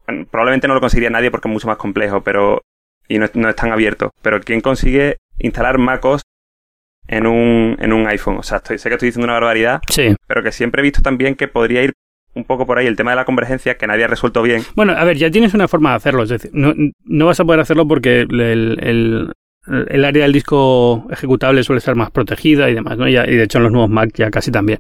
C: bueno, probablemente no lo conseguiría nadie porque es mucho más complejo, pero y no, no es tan abierto, pero quién consigue instalar MacOS en un, en un iPhone. O sea, estoy, sé que estoy diciendo una barbaridad,
B: Sí.
C: pero que siempre he visto también que podría ir un poco por ahí el tema de la convergencia que nadie ha resuelto bien.
B: Bueno, a ver, ya tienes una forma de hacerlo. Es decir, no, no vas a poder hacerlo porque el, el, el área del disco ejecutable suele estar más protegida y demás, ¿no? Y de hecho en los nuevos Mac ya casi también.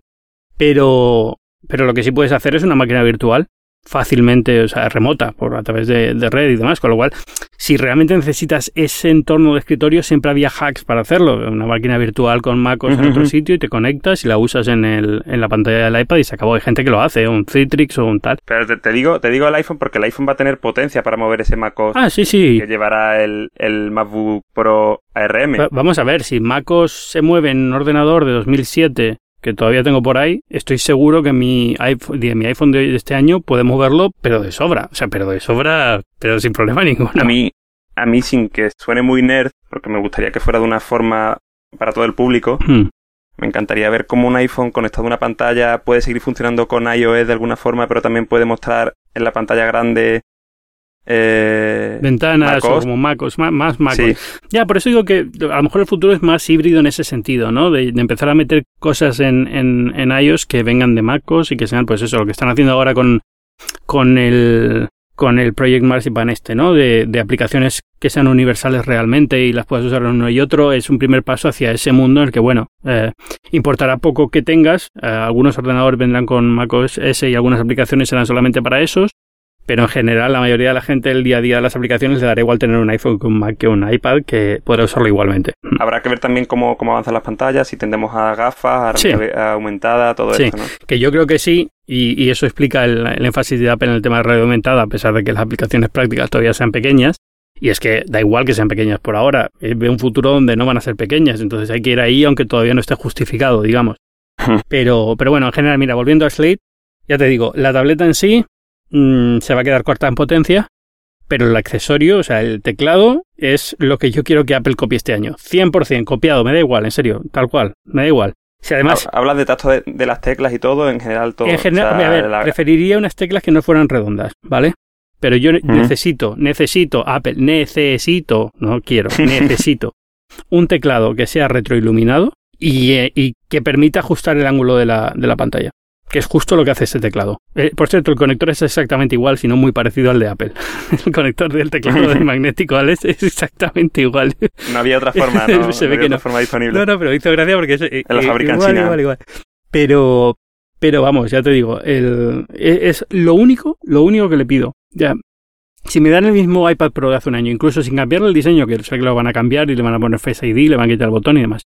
B: Pero, pero lo que sí puedes hacer es una máquina virtual fácilmente, o sea, remota, por a través de, de red y demás, con lo cual, si realmente necesitas ese entorno de escritorio, siempre había hacks para hacerlo. Una máquina virtual con MacOS en otro sitio y te conectas y la usas en, el, en la pantalla del iPad y se acabó. Hay gente que lo hace, un Citrix o un tal.
C: Pero te, te digo, te digo el iPhone porque el iPhone va a tener potencia para mover ese MacOS
B: Ah, sí, sí.
C: que llevará el, el MacBook Pro ARM.
B: Va- Vamos a ver, si MacOS se mueve en un ordenador de 2007, que todavía tengo por ahí, estoy seguro que mi iPhone, de mi iPhone de hoy- de este año puede moverlo, pero de sobra. O sea, pero de sobra, pero sin problema ninguno.
C: A mí, a mí sin que suene muy nerd, porque me gustaría que fuera de una forma para todo el público,
B: Hmm.
C: me encantaría ver cómo un iPhone conectado a una pantalla puede seguir funcionando con iOS de alguna forma, pero también puede mostrar en la pantalla grande eh,
B: Ventanas o como MacOS, ma- más MacOS.
C: Sí,
B: Ya, por eso digo que a lo mejor el futuro es más híbrido en ese sentido, ¿no? De, de empezar a meter cosas en, en, en iOS que vengan de MacOS y que sean, pues eso, lo que están haciendo ahora con, con el con el Project Marzipan este, ¿no? De, de aplicaciones que sean universales realmente y las puedas usar en uno y otro, es un primer paso hacia ese mundo en el que, bueno, eh, importará poco que tengas, eh, algunos ordenadores vendrán con macOS S y algunas aplicaciones serán solamente para esos, pero en general la mayoría de la gente el día a día de las aplicaciones le dará igual tener un iPhone que un Mac que un iPad que podrá usarlo igualmente.
C: habrá que ver también cómo, cómo avanzan las pantallas, si tendemos a gafas, a
B: Sí.
C: aumentada, todo
B: Sí.
C: esto, ¿no?
B: Que yo creo que sí, y, y eso explica el, el énfasis de Apple en el tema de realidad aumentada, a pesar de que las aplicaciones prácticas todavía sean pequeñas. Y es que da igual que sean pequeñas por ahora, eh, ve un futuro donde no van a ser pequeñas, entonces hay que ir ahí aunque todavía no esté justificado, digamos. Pero, pero bueno, en general, mira, volviendo a Slate, ya te digo, la tableta en sí mm, se va a quedar corta en potencia, pero el accesorio, o sea, el teclado, es lo que yo quiero que Apple copie este año. 100% copiado, me da igual, en serio, tal cual, me da igual. Si además,
C: Ha- Hablas de tacto de, de las teclas y todo, en general todo.
B: en general,
C: O sea,
B: a ver,
C: la-
B: preferiría unas teclas que no fueran redondas, ¿vale? Pero yo ne- necesito, necesito, Apple, necesito, no quiero, necesito un teclado que sea retroiluminado y, eh, y que permita ajustar el ángulo de la, de la pantalla. Que es justo lo que hace este teclado. Eh, por cierto, el conector es exactamente igual, si no muy parecido al de Apple. El conector del teclado del magnético al este es exactamente igual.
C: no había otra forma, ¿no?
B: Se
C: No
B: ve
C: había
B: que
C: otra
B: no.
C: forma disponible.
B: No, no, pero hizo gracia porque es eh,
C: lo
B: eh,
C: fabrican
B: igual,
C: China.
B: igual, igual. Pero, pero vamos, ya te digo, el, es, es lo único, lo único que le pido. Ya, si me dan el mismo iPad Pro de hace un año, incluso sin cambiarle el diseño, que sé que lo van a cambiar y le van a poner Face ID, le van a quitar el botón y demás.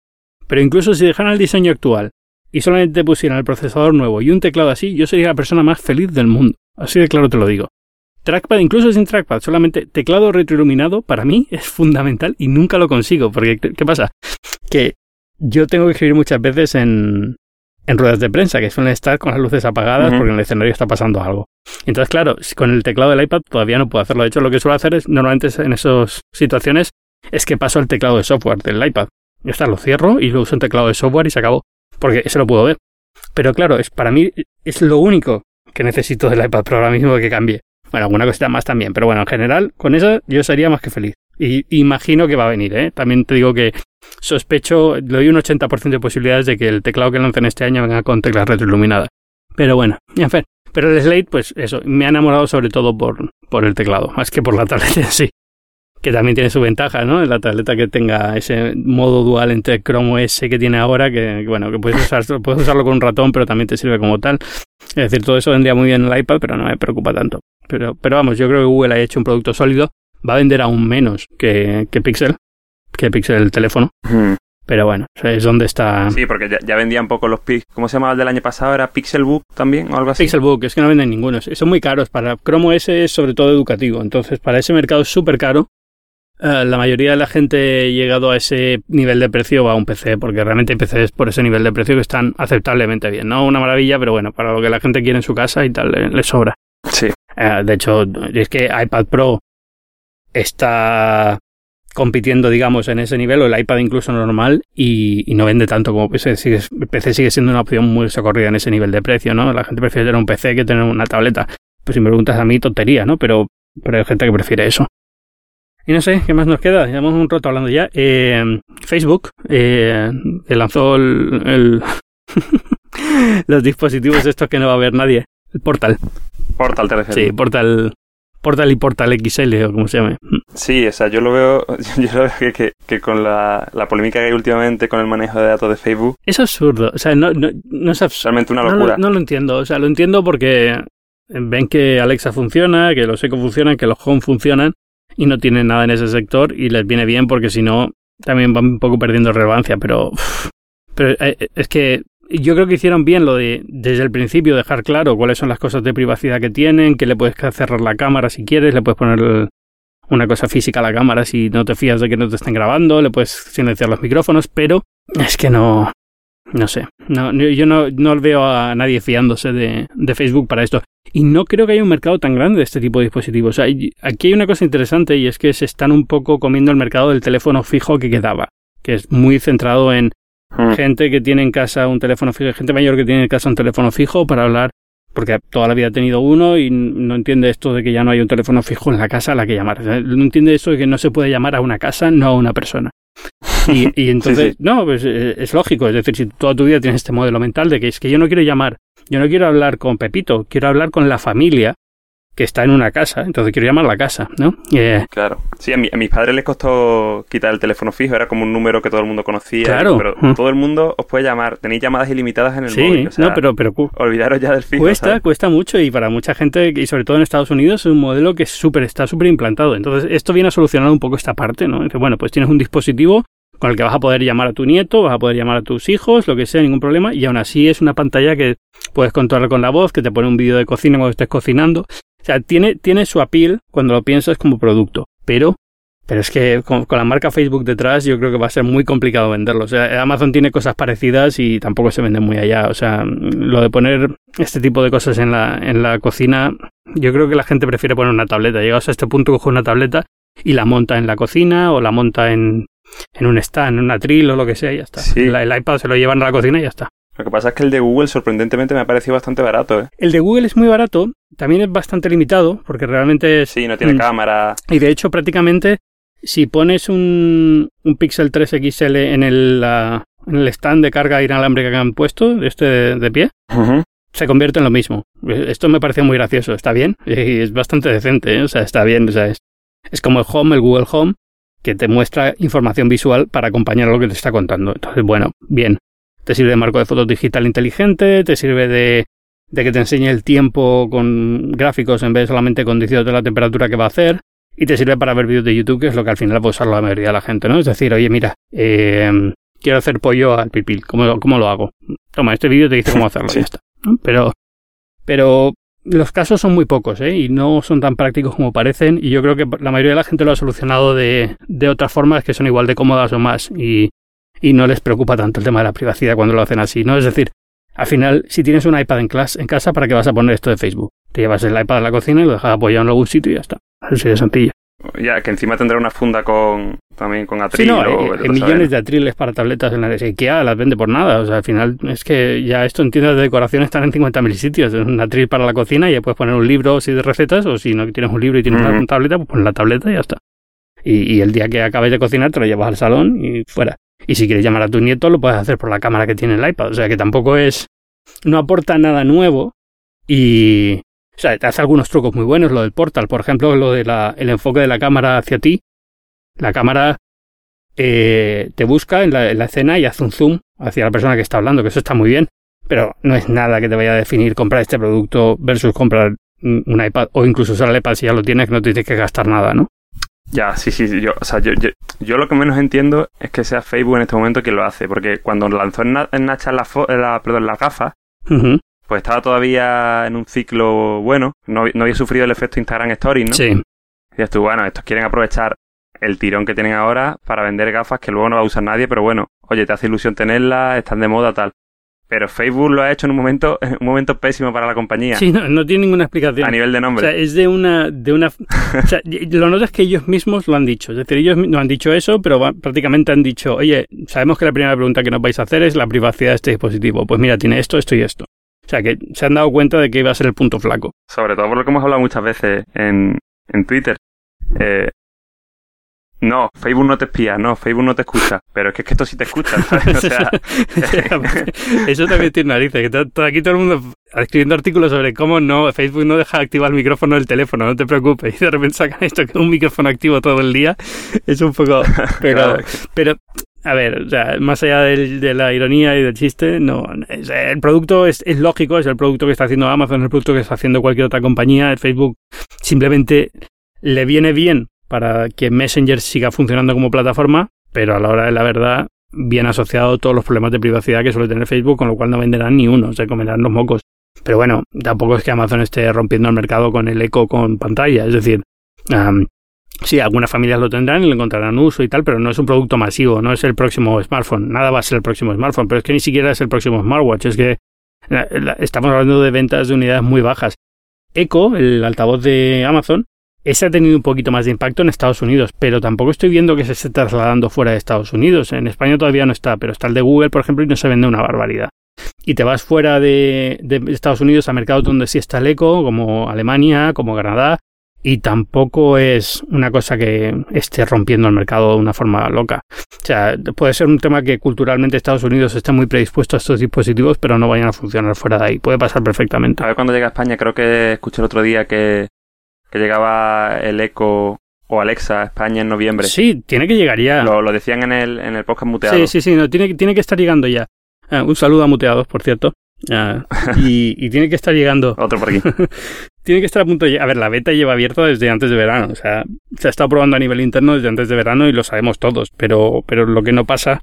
B: Pero incluso si dejaran el diseño actual y solamente pusieran el procesador nuevo y un teclado así, yo sería la persona más feliz del mundo. Así de claro te lo digo. Trackpad, incluso sin trackpad, solamente teclado retroiluminado, para mí es fundamental y nunca lo consigo. Porque, ¿qué pasa? Que yo tengo que escribir muchas veces en, en ruedas de prensa, que suelen estar con las luces apagadas porque en el escenario está pasando algo. Entonces, claro, con el teclado del iPad todavía no puedo hacerlo. De hecho, lo que suelo hacer es, normalmente en esas situaciones, es que paso el teclado de software del iPad. Ya está, lo cierro y lo uso en teclado de software y se acabó. Porque ese lo puedo ver. Pero claro, es para mí es lo único que necesito del iPad Pro ahora mismo que cambie. Bueno, alguna cosita más también, pero bueno, en general, con eso yo sería más que feliz. Y imagino que va a venir, ¿eh? También te digo que sospecho, le doy un 80% de posibilidades de que el teclado que lancen este año venga con teclas retroiluminadas. Pero bueno, en fin. Pero el Slate, pues eso, me ha enamorado sobre todo por, por el teclado, más que por la tableta en sí. Que también tiene su ventaja, ¿no? La tableta que tenga ese modo dual entre Chrome OS que tiene ahora, que bueno, que puedes, usar, puedes usarlo con un ratón, pero también te sirve como tal. Es decir, todo eso vendría muy bien en el iPad, pero no me preocupa tanto. Pero, pero vamos, yo creo que Google ha hecho un producto sólido. Va a vender aún menos que, que Pixel, que Pixel el teléfono.
C: Ujú.
B: Pero bueno, es donde está
C: Sí, porque ya, ya vendían poco los Pix. ¿Cómo se llamaba el del año pasado? ¿Era Pixelbook también o algo así?
B: Pixelbook. Es que no venden ninguno. Son muy caros. Para Chrome OS es sobre todo educativo. Entonces, para ese mercado es súper caro. Eh, la mayoría de la gente llegado a ese nivel de precio va a un PC, porque realmente hay PCs por ese nivel de precio que están aceptablemente bien. No una maravilla, pero bueno, para lo que la gente quiere en su casa y tal, le, le sobra.
C: Sí.
B: Eh, de hecho, es que iPad Pro está compitiendo, digamos, en ese nivel, o el iPad incluso normal, y, y no vende tanto como PC. Sigue, PC sigue siendo una opción muy socorrida en ese nivel de precio, ¿no? La gente prefiere tener un PC que tener una tableta. Pues si me preguntas a mí, tontería, ¿no? Pero, pero hay gente que prefiere eso. Y no sé, ¿qué más nos queda? Llevamos un rato hablando ya. Eh, Facebook eh, lanzó el, los dispositivos estos que no va a ver nadie. El portal.
C: Portal te
B: Sí, portal. Portal y Portal XL o como se llame.
C: Sí, o sea, yo lo veo, yo lo veo que, que, con la, la, polémica que hay últimamente con el manejo de datos de Facebook.
B: Es absurdo, o sea, no, no, no es absurdo.
C: Realmente una locura.
B: No, no, lo entiendo, o sea, lo entiendo porque ven que Alexa funciona, que los Echo funcionan, que los Home funcionan y no tienen nada en ese sector y les viene bien porque si no también van un poco perdiendo relevancia, pero, pero eh, es que yo creo que hicieron bien lo de desde el principio dejar claro cuáles son las cosas de privacidad que tienen, que le puedes cerrar la cámara si quieres, le puedes poner una cosa física a la cámara si no te fías de que no te estén grabando, le puedes silenciar los micrófonos, pero es que no, no sé, no, yo no, no veo a nadie fiándose de, de Facebook para esto. Y no creo que haya un mercado tan grande de este tipo de dispositivos. aquí hay una cosa interesante y es que se están un poco comiendo el mercado del teléfono fijo que quedaba, que es muy centrado en hmm. gente que tiene en casa un teléfono fijo, gente mayor que tiene en casa un teléfono fijo para hablar, porque toda la vida ha tenido uno y no entiende esto de que ya no hay un teléfono fijo en la casa a la que llamar. No entiende eso de que no se puede llamar a una casa, no a una persona. Y, entonces, no, pues eh, es lógico. Es decir, si toda tu vida tienes este modelo mental de que es que yo no quiero llamar yo no quiero hablar con Pepito, quiero hablar con la familia que está en una casa, entonces quiero llamar la casa, ¿no?
C: Eh, claro. Sí, a, mis padres les costó quitar el teléfono fijo, era como un número que todo el mundo conocía. Claro. Pero todo el mundo os puede llamar, tenéis llamadas ilimitadas en el móvil.
B: Sí, no, pero, pero
C: olvidaros ya del fijo.
B: Cuesta, cuesta mucho y para mucha gente, y sobre todo en Estados Unidos, es un modelo que es súper, está súper implantado. Entonces, esto viene a solucionar un poco esta parte, ¿no? Bueno, pues tienes un dispositivo con el que vas a poder llamar a tu nieto, vas a poder llamar a tus hijos, lo que sea, ningún problema, y aún así es una pantalla que puedes controlar con la voz, que te pone un vídeo de cocina cuando estés cocinando. O sea, tiene, tiene su appeal cuando lo piensas como producto, pero, pero es que con, la marca Facebook detrás yo creo que va a ser muy complicado venderlo. O sea, Amazon tiene cosas parecidas y tampoco se vende muy allá. O sea, lo de poner este tipo de cosas en la, en la cocina, yo creo que la gente prefiere poner una tableta. Llegados a este punto, coge una tableta y la monta en la cocina o la monta en, en un stand, en una tril o lo que sea y ya está. el iPad se lo llevan a la cocina y ya está.
C: Lo que pasa es que el de Google sorprendentemente me ha parecido bastante barato. ¿eh?
B: El de Google es muy barato, también es bastante limitado porque realmente es...
C: Sí, no tiene cámara.
B: Y de hecho prácticamente si pones un, un Pixel 3 XL en el, en el stand de carga inalámbrica que han puesto, este de, pie, se convierte en lo mismo. Esto me pareció muy gracioso, está bien y es bastante decente, ¿eh? o sea, está bien, o sea, es, es como el Home, el Google Home, que te muestra información visual para acompañar a lo que te está contando. Entonces, bueno, bien. Te sirve de marco de fotos digital inteligente, te sirve de, de que te enseñe el tiempo con gráficos en vez de solamente con de la temperatura que va a hacer. Y te sirve para ver vídeos de YouTube, que es lo que al final puede usar la mayoría de la gente, ¿no? Es decir, oye, mira, eh, quiero hacer pollo al pipil, ¿cómo, ¿cómo, lo hago? Toma, este vídeo te dice cómo hacerlo, ya está. Pero, pero los casos son muy pocos ¿eh? y no son tan prácticos como parecen y yo creo que la mayoría de la gente lo ha solucionado de, de otras formas que son igual de cómodas o más y, y, no les preocupa tanto el tema de la privacidad cuando lo hacen así, ¿no? Es decir, al final, si tienes un iPad en, clase, en casa, ¿para qué vas a poner esto de Facebook? Te llevas el iPad a la cocina y lo dejas apoyado en algún sitio y ya está. Así de sencillo.
C: Ya, que encima tendrá una funda con también con atril.
B: Sí, no, hay, millones de atriles para tabletas en la IKEA las vende por nada. O sea, al final es que ya esto en tiendas de decoración están en 50.000 sitios. Es un atril para la cocina y ya puedes poner un libro si de recetas o si no tienes un libro y tienes una tableta, pues pones la tableta y ya está. Y, el día que acabes de cocinar te lo llevas al salón y fuera. Y si quieres llamar a tu nieto lo puedes hacer por la cámara que tiene el iPad. O sea, que tampoco es... No aporta nada nuevo y, o sea, te hace algunos trucos muy buenos, lo del portal, por ejemplo, lo del el enfoque de la cámara hacia ti. La cámara eh, te busca en la, escena y hace un zoom hacia la persona que está hablando, que eso está muy bien, pero no es nada que te vaya a definir comprar este producto versus comprar un iPad o incluso usar el iPad si ya lo tienes, que no tienes que gastar nada, ¿no?
C: Ya, sí, sí, yo, o sea, yo, yo, lo que menos entiendo es que sea Facebook en este momento quien lo hace, porque cuando lanzó en, Nacha la, la, perdón, las gafas, pues estaba todavía en un ciclo bueno, no, había sufrido el efecto Instagram Stories, ¿no?
B: Sí.
C: Y tú, bueno, estos quieren aprovechar el tirón que tienen ahora para vender gafas que luego no va a usar nadie, pero bueno, oye, te hace ilusión tenerlas, están de moda, tal. Pero Facebook lo ha hecho en un momento, un momento pésimo para la compañía.
B: Sí, no, tiene ninguna explicación.
C: A nivel de nombre.
B: O sea, es de una, de una, o sea, lo notas que ellos mismos lo han dicho. Es decir, ellos no han dicho eso, pero prácticamente han dicho, oye, sabemos que la primera pregunta que nos vais a hacer es la privacidad de este dispositivo. Pues mira, tiene esto, esto y esto. O sea, que se han dado cuenta de que iba a ser el punto flaco.
C: Sobre todo por lo que hemos hablado muchas veces en, en Twitter. Eh, no, Facebook no te espía, no, Facebook no te escucha. Pero es que, es que esto sí te escucha, ¿sabes? O sea,
B: Eso también tiene narices. Que aquí todo el mundo escribiendo artículos sobre cómo no, Facebook no deja activar el micrófono del teléfono, no te preocupes. Y de repente sacan esto que es un micrófono activo todo el día. Es un poco. Pero,
C: Claro.
B: pero a ver, o sea, más allá del- de la ironía y del chiste, no. el producto es, es lógico, es el producto que está haciendo Amazon, es el producto que está haciendo cualquier otra compañía. Facebook simplemente le viene bien para que Messenger siga funcionando como plataforma, pero a la hora de la verdad, bien asociado todos los problemas de privacidad que suele tener Facebook, con lo cual no venderán ni uno, se comerán los mocos. Pero bueno, tampoco es que Amazon esté rompiendo el mercado con el eco con pantalla, es decir, am, sí, algunas familias lo tendrán y le encontrarán uso y tal, pero no es un producto masivo, no es el próximo smartphone, nada va a ser el próximo smartphone, pero es que ni siquiera es el próximo smartwatch, es que estamos hablando de ventas de unidades muy bajas. Echo, el altavoz de Amazon, ese ha tenido un poquito más de impacto en Estados Unidos, pero tampoco estoy viendo que se esté trasladando fuera de Estados Unidos. En España todavía no está, pero está el de Google, por ejemplo, y no se vende una barbaridad. Y te vas fuera de, de Estados Unidos a mercados donde sí está el eco, como Alemania, como Canadá, y tampoco es una cosa que esté rompiendo el mercado de una forma loca. O sea, puede ser un tema que culturalmente Estados Unidos esté muy predispuesto a estos dispositivos, pero no vayan a funcionar fuera de ahí. Puede pasar perfectamente.
C: a ver cuando llega a España, creo que escuché el otro día que, que llegaba el Echo o Alexa a España en noviembre.
B: Sí, tiene que llegar ya.
C: Lo, lo decían en el, en el podcast muteado.
B: Sí, sí, sí, no, tiene, tiene que estar llegando ya. Ah, un saludo a muteados, por cierto. Ah, y, y tiene que estar llegando.
C: Otro por aquí.
B: Tiene que estar a punto de... A ver, la beta lleva abierta desde antes de verano. O sea, se ha estado probando a nivel interno desde antes de verano y lo sabemos todos. Pero, pero lo que no pasa,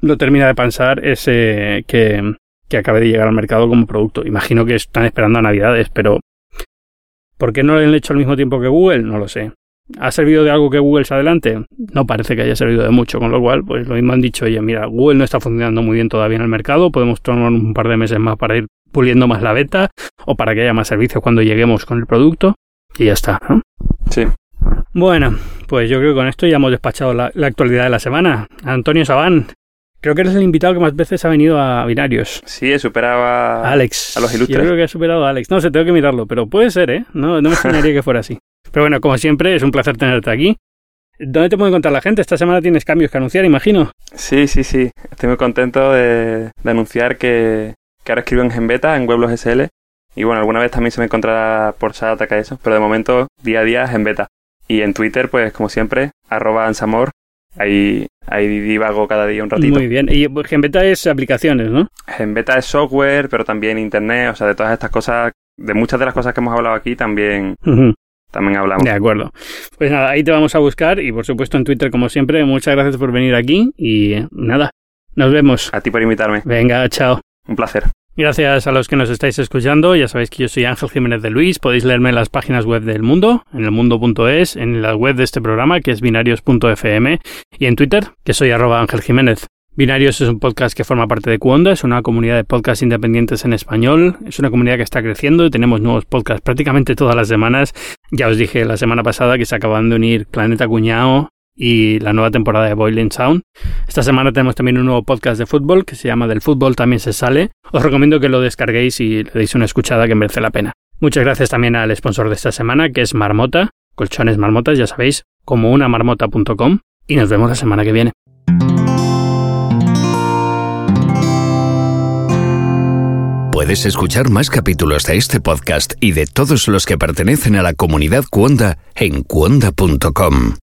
B: no termina de pensar, es eh, que, que acabe de llegar al mercado como producto. Imagino que están esperando a Navidades, pero... ¿Por qué no lo han hecho al mismo tiempo que Google? No lo sé. ¿Ha servido de algo que Google se adelante? No parece que haya servido de mucho, con lo cual, pues lo mismo han dicho, oye, mira, Google no está funcionando muy bien todavía en el mercado, podemos tomar un par de meses más para ir puliendo más la beta o para que haya más servicios cuando lleguemos con el producto y ya está. ¿no?
C: Sí.
B: Bueno, pues yo creo que con esto ya hemos despachado la, la actualidad de la semana. Antonio Sabán, creo que eres el invitado que más veces ha venido a Binarios.
C: Sí, he superado a...
B: Alex.
C: a los ilustres.
B: Yo creo que ha superado a Alex. No sé, tengo que mirarlo, pero puede ser, ¿eh? No, no me extrañaría que fuera así. Pero bueno, como siempre, es un placer tenerte aquí. ¿Dónde te puede encontrar la gente? Esta semana tienes cambios que anunciar, imagino.
C: Sí, sí, sí. Estoy muy contento de, de anunciar que, que ahora escribo en Genbeta, en Weblos SL. Y bueno, alguna vez también se me encontrará por SAT ataca eso, pero de momento, día a día, Genbeta. Y en Twitter, pues como siempre, arroba ansamor. Ahí, ahí divago cada día un ratito.
B: Muy bien. Y pues, Genbeta es aplicaciones, ¿no?
C: Genbeta es software, pero también internet, o sea, de todas estas cosas, de muchas de las cosas que hemos hablado aquí también, también hablamos.
B: De acuerdo. Pues nada, ahí te vamos a buscar y por supuesto en Twitter como siempre. Muchas gracias por venir aquí y eh, nada, nos vemos.
C: A ti por invitarme.
B: Venga, chao.
C: Un placer.
B: Gracias a los que nos estáis escuchando. Ya sabéis que yo soy Ángel Jiménez de Luis. Podéis leerme en las páginas web del mundo, en elmundo.es, en la web de este programa, que es binarios.fm, y en Twitter, que soy arroba Ángel Jiménez. Binarios es un podcast que forma parte de Cuonda, es una comunidad de podcasts independientes en español, es una comunidad que está creciendo y tenemos nuevos podcasts prácticamente todas las semanas. Ya os dije la semana pasada que se acaban de unir Planeta Cuñao y la nueva temporada de Boiling Sound. Esta semana tenemos también un nuevo podcast de fútbol que se llama Del fútbol también se sale. Os recomiendo que lo descarguéis y le deis una escuchada que merece la pena. Muchas gracias también al sponsor de esta semana que es Marmota, colchones marmotas, ya sabéis, como una marmota.com y nos vemos la semana que viene.
A: Puedes escuchar más capítulos de este podcast y de todos los que pertenecen a la comunidad Cuonda en cuonda.com.